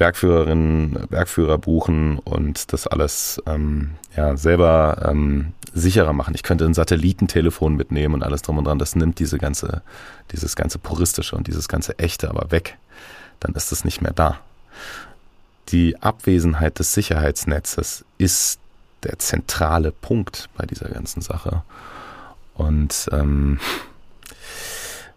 Bergführerinnen, Bergführer buchen und das alles ähm, ja, selber ähm, sicherer machen. Ich könnte ein Satellitentelefon mitnehmen und alles drum und dran. Das nimmt diese ganze, dieses ganze puristische und dieses ganze echte aber weg. Dann ist es nicht mehr da. Die Abwesenheit des Sicherheitsnetzes ist der zentrale Punkt bei dieser ganzen Sache. Und ähm,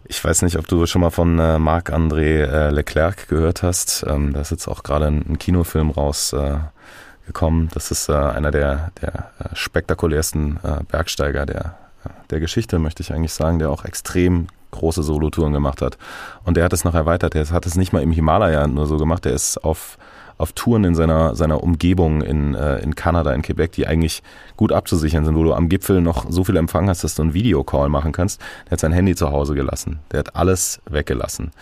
ich weiß nicht, ob du schon mal von äh, Marc-André äh, Leclerc gehört hast. Ähm, da ist jetzt auch gerade ein, ein, Kinofilm rausgekommen. Äh, das ist äh, einer der, der äh, spektakulärsten äh, Bergsteiger der, der Geschichte, möchte ich eigentlich sagen, der auch extrem große Solotouren gemacht hat. Und der hat es noch erweitert. Der hat es nicht mal im Himalaya nur so gemacht. Der ist auf auf Touren in seiner, seiner Umgebung in, äh, in Kanada, in Quebec, die eigentlich gut abzusichern sind, wo du am Gipfel noch so viel Empfang hast, dass du einen Videocall machen kannst. Der hat sein Handy zu Hause gelassen. Der hat alles weggelassen.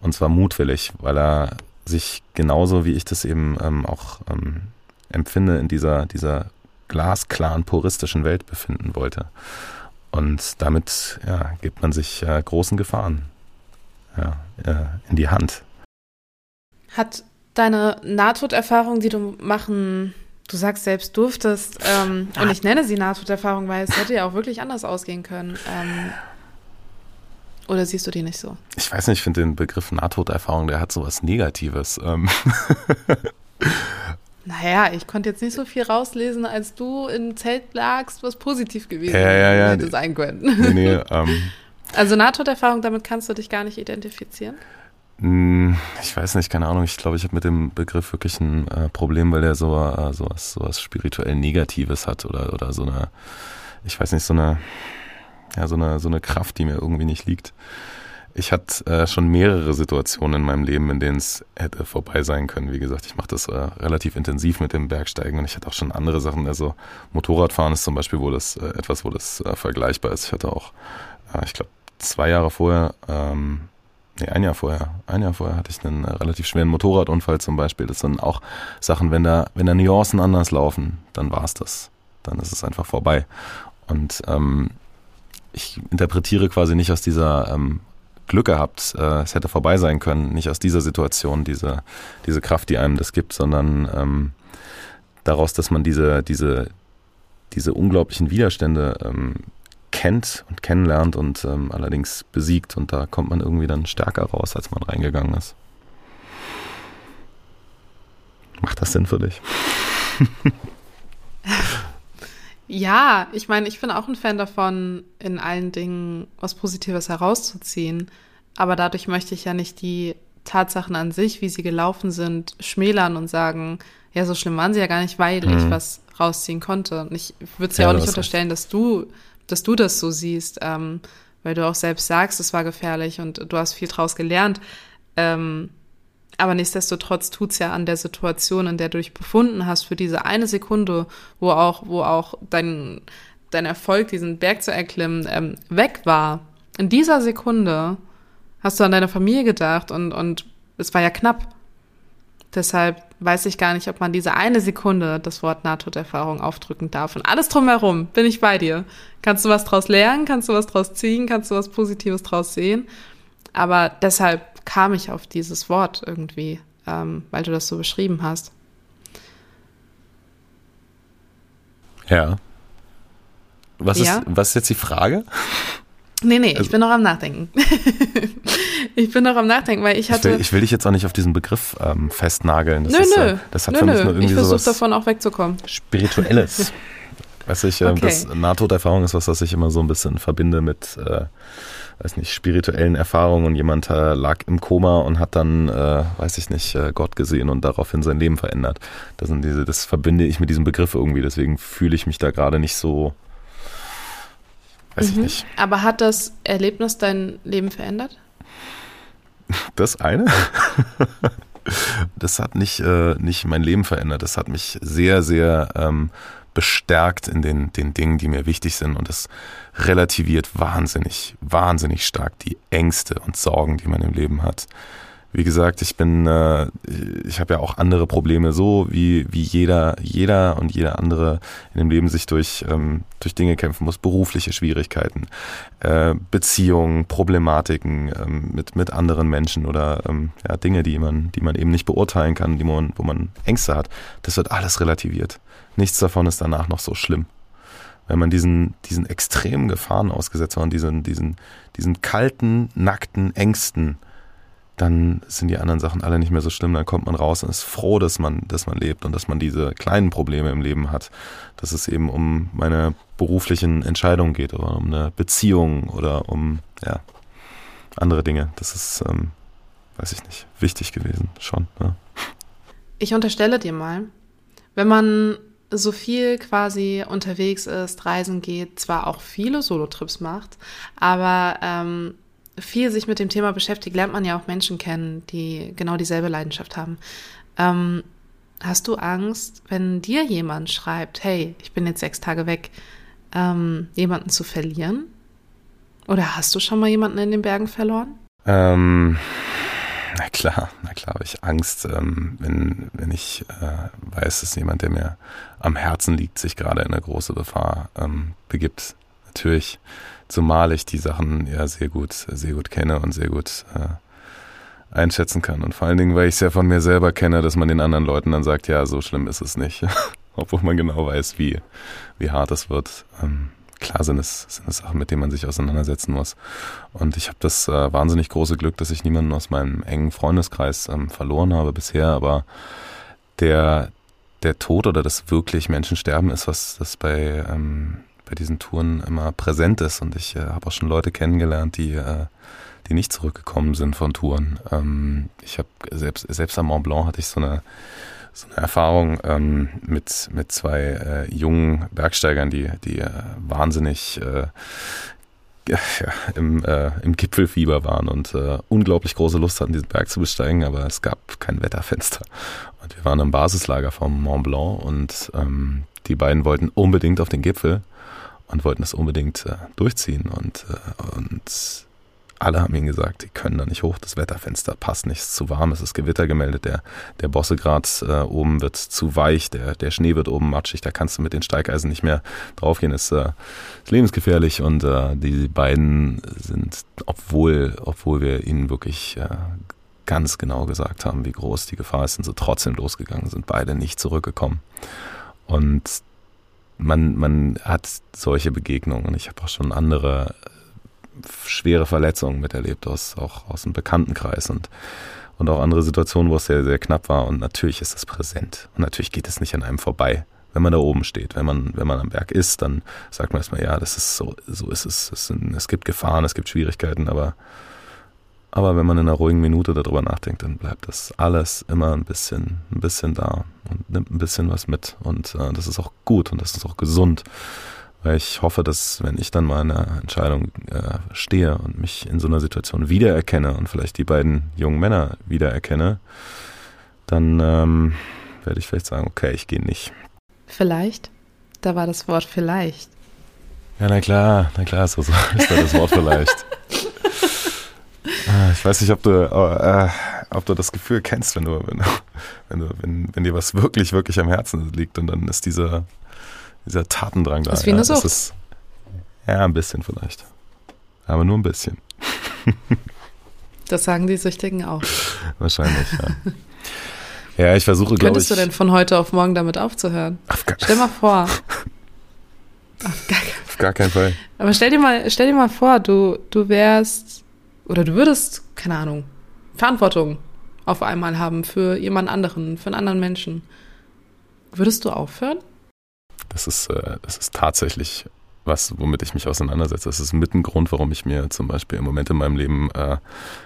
Und zwar mutwillig, weil er sich genauso wie ich das eben ähm, auch ähm, empfinde, in dieser, dieser glasklaren, puristischen Welt befinden wollte. Und damit ja, gibt man sich äh, großen Gefahren ja, äh, in die Hand. Hat deine Nahtoderfahrung, die du machen, du sagst selbst durftest, ähm, und ah. ich nenne sie Nahtoderfahrung, weil es hätte ja auch wirklich anders ausgehen können. Ähm, oder siehst du die nicht so? Ich weiß nicht, ich finde den Begriff Nahtoderfahrung, der hat sowas Negatives. Ähm. Naja, ich konnte jetzt nicht so viel rauslesen, als du im Zelt lagst, was positiv gewesen ja, ja, ja. hätte sein können. Nee, nee, ähm. Also Nahtoderfahrung, damit kannst du dich gar nicht identifizieren? Hm, ich weiß nicht, keine Ahnung. Ich glaube, ich habe mit dem Begriff wirklich ein äh, Problem, weil der so äh, sowas, sowas spirituell Negatives hat oder oder so eine, ich weiß nicht, so eine, ja so eine so eine Kraft, die mir irgendwie nicht liegt. Ich hatte äh, schon mehrere Situationen in meinem Leben, in denen es hätte vorbei sein können. Wie gesagt, ich mache das äh, relativ intensiv mit dem Bergsteigen und ich hatte auch schon andere Sachen. Also Motorradfahren ist zum Beispiel wo das äh, etwas, wo das äh, vergleichbar ist. Ich hatte auch, äh, ich glaube, zwei Jahre vorher ähm, nee, ein Jahr vorher, ein Jahr vorher hatte ich einen äh, relativ schweren Motorradunfall zum Beispiel. Das sind auch Sachen, wenn da, wenn da Nuancen anders laufen, dann war es das. Dann ist es einfach vorbei. Und ähm, ich interpretiere quasi nicht aus dieser ähm, Glück gehabt, äh, es hätte vorbei sein können, nicht aus dieser Situation, diese, diese Kraft, die einem das gibt, sondern ähm, daraus, dass man diese, diese, diese unglaublichen Widerstände ähm, kennt und kennenlernt und ähm, allerdings besiegt. Und da kommt man irgendwie dann stärker raus, als man reingegangen ist. Macht das Sinn für dich? ja, ich meine, ich bin auch ein Fan davon, in allen Dingen was Positives herauszuziehen. Aber dadurch möchte ich ja nicht die Tatsachen an sich, wie sie gelaufen sind, schmälern und sagen, ja, so schlimm waren sie ja gar nicht, weil mhm. ich was rausziehen konnte. Und ich würde es ja, ja, auch nicht unterstellen, dass du, dass du das so siehst, ähm, weil du auch selbst sagst, es war gefährlich und du hast viel draus gelernt. Ähm, aber nichtsdestotrotz tut's ja an der Situation, in der du dich befunden hast, für diese eine Sekunde, wo auch, wo auch dein, dein Erfolg, diesen Berg zu erklimmen, ähm, weg war. In dieser Sekunde hast du an deine Familie gedacht und, und es war ja knapp. Deshalb weiß ich gar nicht, ob man diese eine Sekunde das Wort Nahtoderfahrung aufdrücken darf. Und alles drumherum bin ich bei dir. Kannst du was draus lernen? Kannst du was draus ziehen? Kannst du was Positives draus sehen? Aber deshalb kam ich auf dieses Wort irgendwie, ähm, weil du das so beschrieben hast. Ja. Was, ja? Ist, was ist jetzt die Frage? Nee, nee, also, ich bin noch am Nachdenken. ich bin noch am Nachdenken, weil ich hatte. Ich will, ich will dich jetzt auch nicht auf diesen Begriff ähm, festnageln. Das nö, ist, nö. Das hat nö, für mich nö. nur irgendwie ich versuche davon auch wegzukommen. Spirituelles. Weiß ich, äh, okay. das Nahtoderfahrung ist was, was ich immer so ein bisschen verbinde mit, äh, weiß nicht, spirituellen Erfahrungen und jemand äh, lag im Koma und hat dann, äh, weiß ich nicht, äh, Gott gesehen und daraufhin sein Leben verändert. Das sind diese, das verbinde ich mit diesem Begriff irgendwie, deswegen fühle ich mich da gerade nicht so Weiß mhm. ich nicht. Aber hat das Erlebnis dein Leben verändert? Das eine? das hat nicht, äh, nicht mein Leben verändert. Das hat mich sehr, sehr ähm, bestärkt in den, den Dingen, die mir wichtig sind. Und das relativiert wahnsinnig, wahnsinnig stark die Ängste und Sorgen, die man im Leben hat wie gesagt, ich bin, äh, ich habe ja auch andere Probleme, so wie, wie jeder, jeder und jeder andere in dem Leben sich durch, ähm, durch Dinge kämpfen muss, berufliche Schwierigkeiten, äh, Beziehungen, Problematiken ähm, mit, mit anderen Menschen oder ähm, ja, Dinge, die man, die man eben nicht beurteilen kann, die man, wo man Ängste hat. Das wird alles relativiert. Nichts davon ist danach noch so schlimm. Wenn man diesen, diesen extremen Gefahren ausgesetzt war und diesen, diesen, diesen kalten, nackten Ängsten, dann sind die anderen Sachen alle nicht mehr so schlimm. Dann kommt man raus und ist froh, dass man, dass man lebt und dass man diese kleinen Probleme im Leben hat. Dass es eben um meine beruflichen Entscheidungen geht oder um eine Beziehung oder um ja, andere Dinge. Das ist, ähm, weiß ich nicht, wichtig gewesen schon. Ja. Ich unterstelle dir mal, wenn man so viel quasi unterwegs ist, reisen geht, zwar auch viele Solotrips macht, aber ähm, viel sich mit dem Thema beschäftigt, lernt man ja auch Menschen kennen, die genau dieselbe Leidenschaft haben. Ähm, hast du Angst, wenn dir jemand schreibt, hey, ich bin jetzt sechs Tage weg, ähm, jemanden zu verlieren? Oder hast du schon mal jemanden in den Bergen verloren? Ähm, na klar, na klar habe ich Angst, ähm, wenn, wenn ich äh, weiß, dass jemand, der mir am Herzen liegt, sich gerade in eine große Gefahr ähm, begibt. Natürlich Zumal ich die Sachen ja sehr gut, sehr gut kenne und sehr gut äh, einschätzen kann. Und vor allen Dingen, weil ich es ja von mir selber kenne, dass man den anderen Leuten dann sagt, ja, so schlimm ist es nicht. Obwohl man genau weiß, wie, wie hart es wird. Ähm, klar sind es, sind es Sachen, mit denen man sich auseinandersetzen muss. Und ich habe das äh, wahnsinnig große Glück, dass ich niemanden aus meinem engen Freundeskreis ähm, verloren habe bisher, aber der, der Tod oder das wirklich Menschensterben ist was, das bei ähm, bei diesen Touren immer präsent ist. Und ich äh, habe auch schon Leute kennengelernt, die, äh, die nicht zurückgekommen sind von Touren. Ähm, ich habe selbst, selbst am Mont Blanc hatte ich so eine, so eine Erfahrung ähm, mit, mit zwei äh, jungen Bergsteigern, die, die äh, wahnsinnig äh, ja, im, äh, im Gipfelfieber waren und äh, unglaublich große Lust hatten, diesen Berg zu besteigen, aber es gab kein Wetterfenster. Und wir waren im Basislager vom Mont Blanc und ähm, die beiden wollten unbedingt auf den Gipfel und wollten das unbedingt äh, durchziehen. Und, äh, und alle haben ihnen gesagt, die können da nicht hoch, das Wetterfenster passt nicht, es ist zu warm, es ist Gewitter gemeldet, der, der Bossegrad äh, oben wird zu weich, der, der Schnee wird oben matschig, da kannst du mit den Steigeisen nicht mehr draufgehen, ist, äh, ist lebensgefährlich und äh, die beiden sind, obwohl, obwohl wir ihnen wirklich äh, ganz genau gesagt haben, wie groß die Gefahr ist, sind sie trotzdem losgegangen, sind beide nicht zurückgekommen. Und man, man hat solche Begegnungen. Ich habe auch schon andere äh, schwere Verletzungen miterlebt, aus, auch aus dem Bekanntenkreis und, und auch andere Situationen, wo es sehr, sehr knapp war. Und natürlich ist das präsent. Und natürlich geht es nicht an einem vorbei, wenn man da oben steht. Wenn man, wenn man am Berg ist, dann sagt man erstmal, ja, das ist so, so ist es. Es, sind, es gibt Gefahren, es gibt Schwierigkeiten, aber Aber wenn man in einer ruhigen Minute darüber nachdenkt, dann bleibt das alles immer ein bisschen, ein bisschen da und nimmt ein bisschen was mit. Und äh, das ist auch gut und das ist auch gesund. Weil ich hoffe, dass wenn ich dann mal in einer Entscheidung äh, stehe und mich in so einer Situation wiedererkenne und vielleicht die beiden jungen Männer wiedererkenne, dann ähm, werde ich vielleicht sagen, okay, ich gehe nicht. Vielleicht? Da war das Wort vielleicht. Ja, na klar, na klar, so, so ist da das Wort vielleicht. Ah, ich weiß nicht, ob du, äh, ob du das Gefühl kennst, wenn du, wenn wenn du, wenn, wenn dir was wirklich, wirklich am Herzen liegt und dann ist dieser, dieser Tatendrang da. Das ist wie eine ja, ist, ja, ein bisschen vielleicht. Aber nur ein bisschen. Das sagen die Süchtigen auch. Wahrscheinlich, ja. Ja, ich versuche, glaube ich. Könntest du denn von heute auf morgen damit aufzuhören? Auf Stell mal vor. auf, gar, auf gar keinen Fall. Aber stell dir mal, stell dir mal vor, du, du wärst oder du würdest, keine Ahnung, Verantwortung auf einmal haben für jemand anderen, für einen anderen Menschen. Würdest du aufhören? Das ist, äh, das ist tatsächlich was, womit ich mich auseinandersetze. Das ist mit ein Grund, warum ich mir zum Beispiel im Moment in meinem Leben äh,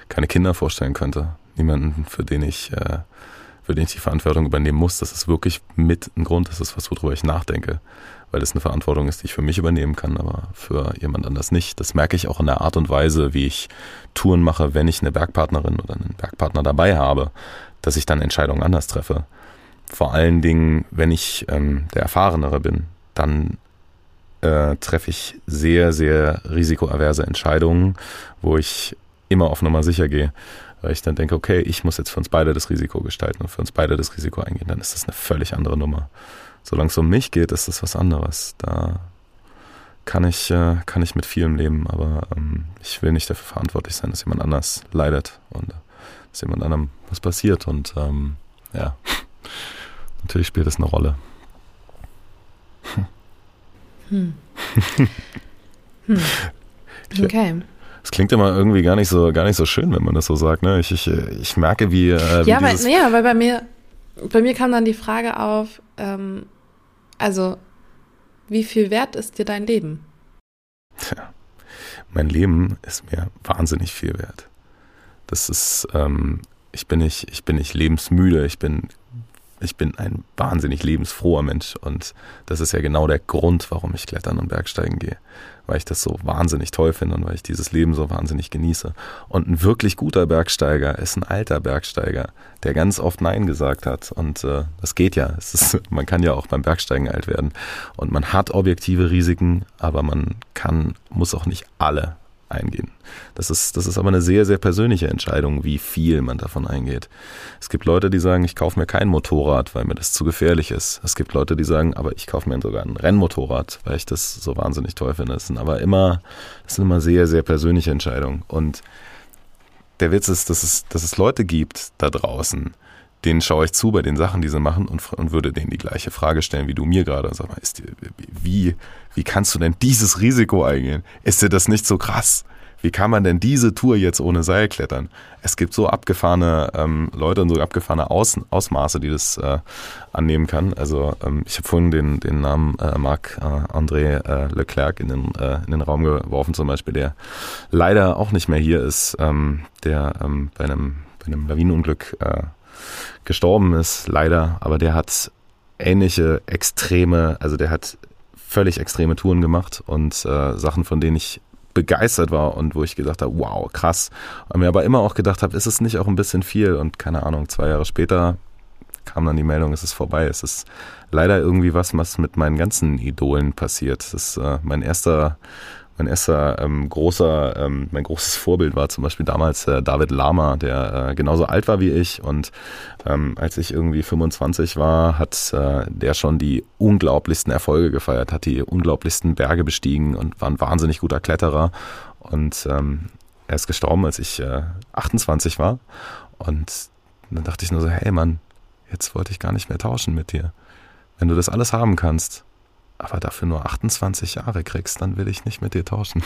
keine Kinder vorstellen könnte. Niemanden, für den ich äh, für den ich die Verantwortung übernehmen muss. Das ist wirklich mit ein Grund, das ist was, worüber ich nachdenke, weil das eine Verantwortung ist, die ich für mich übernehmen kann, aber für jemand anders nicht. Das merke ich auch in der Art und Weise, wie ich Touren mache, wenn ich eine Bergpartnerin oder einen Bergpartner dabei habe, dass ich dann Entscheidungen anders treffe. Vor allen Dingen, wenn ich ähm, der Erfahrenere bin, dann äh, treffe ich sehr, sehr risikoaverse Entscheidungen, wo ich immer auf Nummer sicher gehe weil ich dann denke, okay, ich muss jetzt für uns beide das Risiko gestalten und für uns beide das Risiko eingehen, dann ist das eine völlig andere Nummer. Solange es um mich geht, ist das was anderes. Da kann ich, äh, kann ich mit vielem leben, aber ähm, ich will nicht dafür verantwortlich sein, dass jemand anders leidet und äh, dass jemand anderem was passiert. Und ähm, ja, natürlich spielt das eine Rolle. Hm. hm. Okay. Es klingt immer irgendwie gar nicht so, gar nicht so schön, wenn man das so sagt. Ne? Ich, ich, ich merke, wie. Äh, wie ja, weil, ja, weil bei mir, bei mir kam dann die Frage auf, ähm, also, wie viel wert ist dir dein Leben? Tja, mein Leben ist mir wahnsinnig viel wert. Das ist, ähm, ich bin nicht, ich bin nicht lebensmüde, ich bin ich bin ein wahnsinnig lebensfroher Mensch und das ist ja genau der Grund, warum ich klettern und Bergsteigen gehe, weil ich das so wahnsinnig toll finde und weil ich dieses Leben so wahnsinnig genieße. Und ein wirklich guter Bergsteiger ist ein alter Bergsteiger, der ganz oft Nein gesagt hat und äh, das geht ja. Ist, man kann ja auch beim Bergsteigen alt werden und man hat objektive Risiken, aber man kann, muss auch nicht alle eingehen. Das ist, das ist aber eine sehr, sehr persönliche Entscheidung, wie viel man davon eingeht. Es gibt Leute, die sagen, ich kaufe mir kein Motorrad, weil mir das zu gefährlich ist. Es gibt Leute, die sagen, aber ich kaufe mir sogar ein Rennmotorrad, weil ich das so wahnsinnig toll finde. Das sind aber immer, das sind immer sehr, sehr persönliche Entscheidungen. Und der Witz ist, dass es, dass es Leute gibt da draußen, denen schaue ich zu bei den Sachen, die sie machen und, und würde denen die gleiche Frage stellen wie du mir gerade. Sag mal, ist, wie, wie kannst du denn dieses Risiko eingehen? Ist dir das nicht so krass? Wie kann man denn diese Tour jetzt ohne Seil klettern? Es gibt so abgefahrene ähm, Leute und so abgefahrene Aus, Ausmaße, die das äh, annehmen kann. Also ähm, ich habe vorhin den, den Namen äh, Marc-André äh, Leclerc in den, äh, in den Raum geworfen zum Beispiel, der leider auch nicht mehr hier ist, ähm, der ähm, bei einem, bei einem Lawinenunglück äh, gestorben ist, leider, aber der hat ähnliche extreme, also der hat völlig extreme Touren gemacht und äh, Sachen, von denen ich begeistert war und wo ich gesagt habe, wow, krass. Und mir aber immer auch gedacht habe, ist es nicht auch ein bisschen viel? Und keine Ahnung, zwei Jahre später kam dann die Meldung, es ist vorbei. Es ist leider irgendwie was, was mit meinen ganzen Idolen passiert. Das ist äh, mein erster mein erster ähm, großer, ähm, mein großes Vorbild war zum Beispiel damals äh, David Lama, der äh, genauso alt war wie ich und ähm, als ich irgendwie 25 war, hat äh, der schon die unglaublichsten Erfolge gefeiert, hat die unglaublichsten Berge bestiegen und war ein wahnsinnig guter Kletterer und ähm, er ist gestorben, als ich äh, 28 war und dann dachte ich nur so, hey Mann, jetzt wollte ich gar nicht mehr tauschen mit dir. Wenn du das alles haben kannst, aber dafür nur 28 Jahre kriegst, dann will ich nicht mit dir tauschen.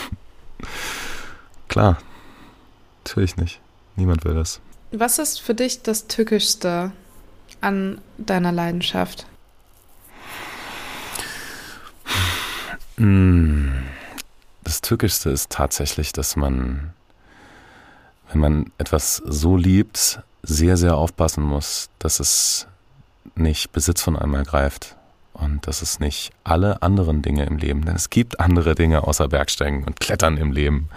Klar, natürlich nicht. Niemand will das. Was ist für dich das Tückischste an deiner Leidenschaft? Hm, das Tückischste ist tatsächlich, dass man, wenn man etwas so liebt, sehr, sehr aufpassen muss, dass es nicht Besitz von einem ergreift und dass es nicht alle anderen Dinge im Leben, denn es gibt andere Dinge außer Bergsteigen und Klettern im Leben,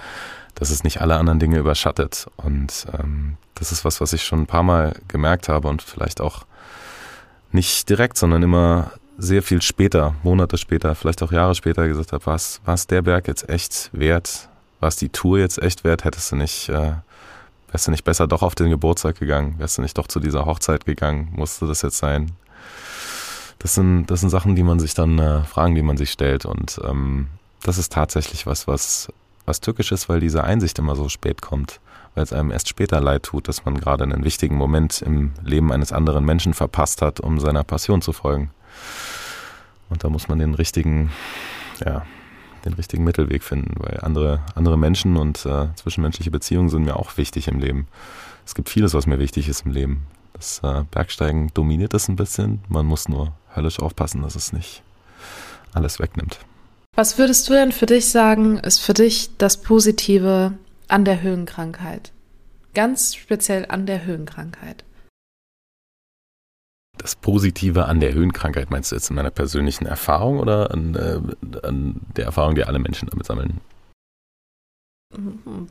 dass es nicht alle anderen Dinge überschattet. Und ähm, das ist was, was ich schon ein paar Mal gemerkt habe und vielleicht auch nicht direkt, sondern immer sehr viel später, Monate später, vielleicht auch Jahre später gesagt habe, was, was der Berg jetzt echt wert, was die Tour jetzt echt wert, hättest du nicht, äh, wärst du nicht besser doch auf den Geburtstag gegangen, wärst du nicht doch zu dieser Hochzeit gegangen, musste das jetzt sein? Das sind, das sind Sachen, die man sich dann, äh, Fragen, die man sich stellt und ähm, das ist tatsächlich was, was, was tückisch ist, weil diese Einsicht immer so spät kommt weil es einem erst später leid tut, dass man gerade einen wichtigen Moment im Leben eines anderen Menschen verpasst hat, um seiner Passion zu folgen. Und da muss man den richtigen, ja, den richtigen Mittelweg finden, weil andere, andere Menschen und äh, zwischenmenschliche Beziehungen sind mir auch wichtig im Leben. Es gibt vieles, was mir wichtig ist im Leben. Das äh, Bergsteigen dominiert es ein bisschen. Man muss nur höllisch aufpassen, dass es nicht alles wegnimmt. Was würdest du denn für dich sagen, ist für dich das Positive an der Höhenkrankheit. Ganz speziell an der Höhenkrankheit. Das Positive an der Höhenkrankheit meinst du jetzt in meiner persönlichen Erfahrung oder an, äh, an der Erfahrung, die alle Menschen damit sammeln?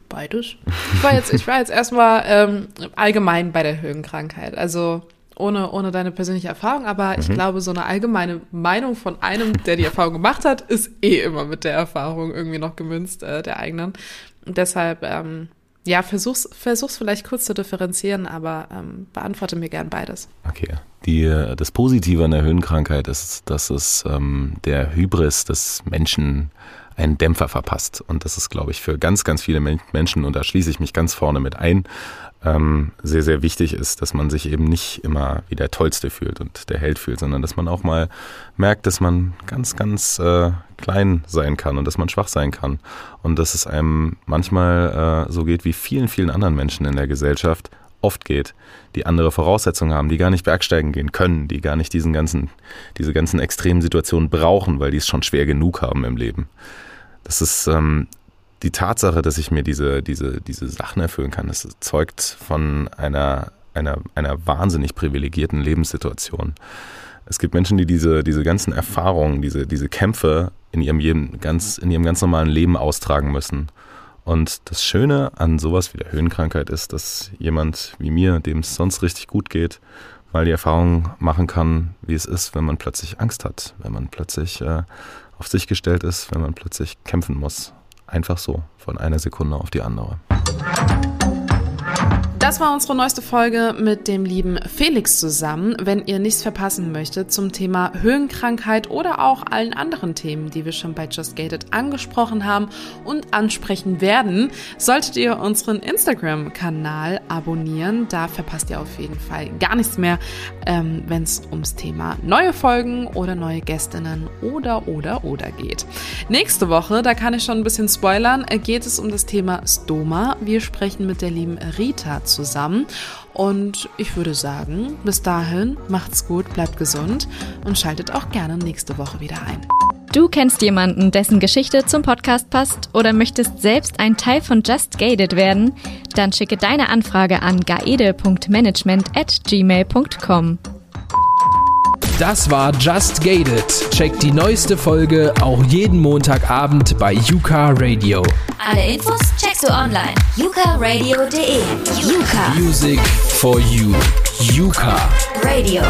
Beides. Ich war jetzt, ich war jetzt erstmal ähm, allgemein bei der Höhenkrankheit. Also ohne, ohne deine persönliche Erfahrung, aber mhm. ich glaube, so eine allgemeine Meinung von einem, der die Erfahrung gemacht hat, ist eh immer mit der Erfahrung irgendwie noch gemünzt, äh, der eigenen. Und deshalb, ähm, ja, versuch's, versuch's vielleicht kurz zu differenzieren, aber ähm, beantworte mir gern beides. Okay. Die, das Positive an der Höhenkrankheit ist, dass es ähm, der Hybris des Menschen einen Dämpfer verpasst. Und das ist, glaube ich, für ganz, ganz viele Menschen, und da schließe ich mich ganz vorne mit ein, ähm, sehr, sehr wichtig ist, dass man sich eben nicht immer wie der Tollste fühlt und der Held fühlt, sondern dass man auch mal merkt, dass man ganz, ganz äh, klein sein kann und dass man schwach sein kann. Und dass es einem manchmal äh, so geht wie vielen, vielen anderen Menschen in der Gesellschaft oft geht, die andere Voraussetzungen haben, die gar nicht bergsteigen gehen können, die gar nicht diesen ganzen, diese ganzen extremen Situationen brauchen, weil die es schon schwer genug haben im Leben. Das ist ähm, die Tatsache, dass ich mir diese, diese, diese Sachen erfüllen kann, das zeugt von einer, einer, einer wahnsinnig privilegierten Lebenssituation. Es gibt Menschen, die diese, diese ganzen Erfahrungen, diese, diese Kämpfe in ihrem, jedem, ganz, in ihrem ganz normalen Leben austragen müssen. Und das Schöne an sowas wie der Höhenkrankheit ist, dass jemand wie mir, dem es sonst richtig gut geht, mal die Erfahrung machen kann, wie es ist, wenn man plötzlich Angst hat, wenn man plötzlich äh, auf sich gestellt ist, wenn man plötzlich kämpfen muss. Einfach so, von einer Sekunde auf die andere. Das war unsere neueste Folge mit dem lieben Felix zusammen. Wenn ihr nichts verpassen möchtet zum Thema Höhenkrankheit oder auch allen anderen Themen, die wir schon bei Just Gated angesprochen haben und ansprechen werden, solltet ihr unseren Instagram-Kanal abonnieren. Da verpasst ihr auf jeden Fall gar nichts mehr, ähm, wenn es ums Thema neue Folgen oder neue Gästinnen oder oder oder geht. Nächste Woche, da kann ich schon ein bisschen spoilern, geht es um das Thema Stoma. Wir sprechen mit der lieben Rita zusammen. Und ich würde sagen, bis dahin macht's gut, bleibt gesund und schaltet auch gerne nächste Woche wieder ein. Du kennst jemanden, dessen Geschichte zum Podcast passt oder möchtest selbst ein Teil von Just Gated werden? Dann schicke deine Anfrage an gaede.management at gmail.com. Das war Just Gated. Check die neueste Folge auch jeden Montagabend bei Yuka Radio. Alle Infos checkst du online. yukaradio.de. Yuka. Music for you. Yuka. Radio.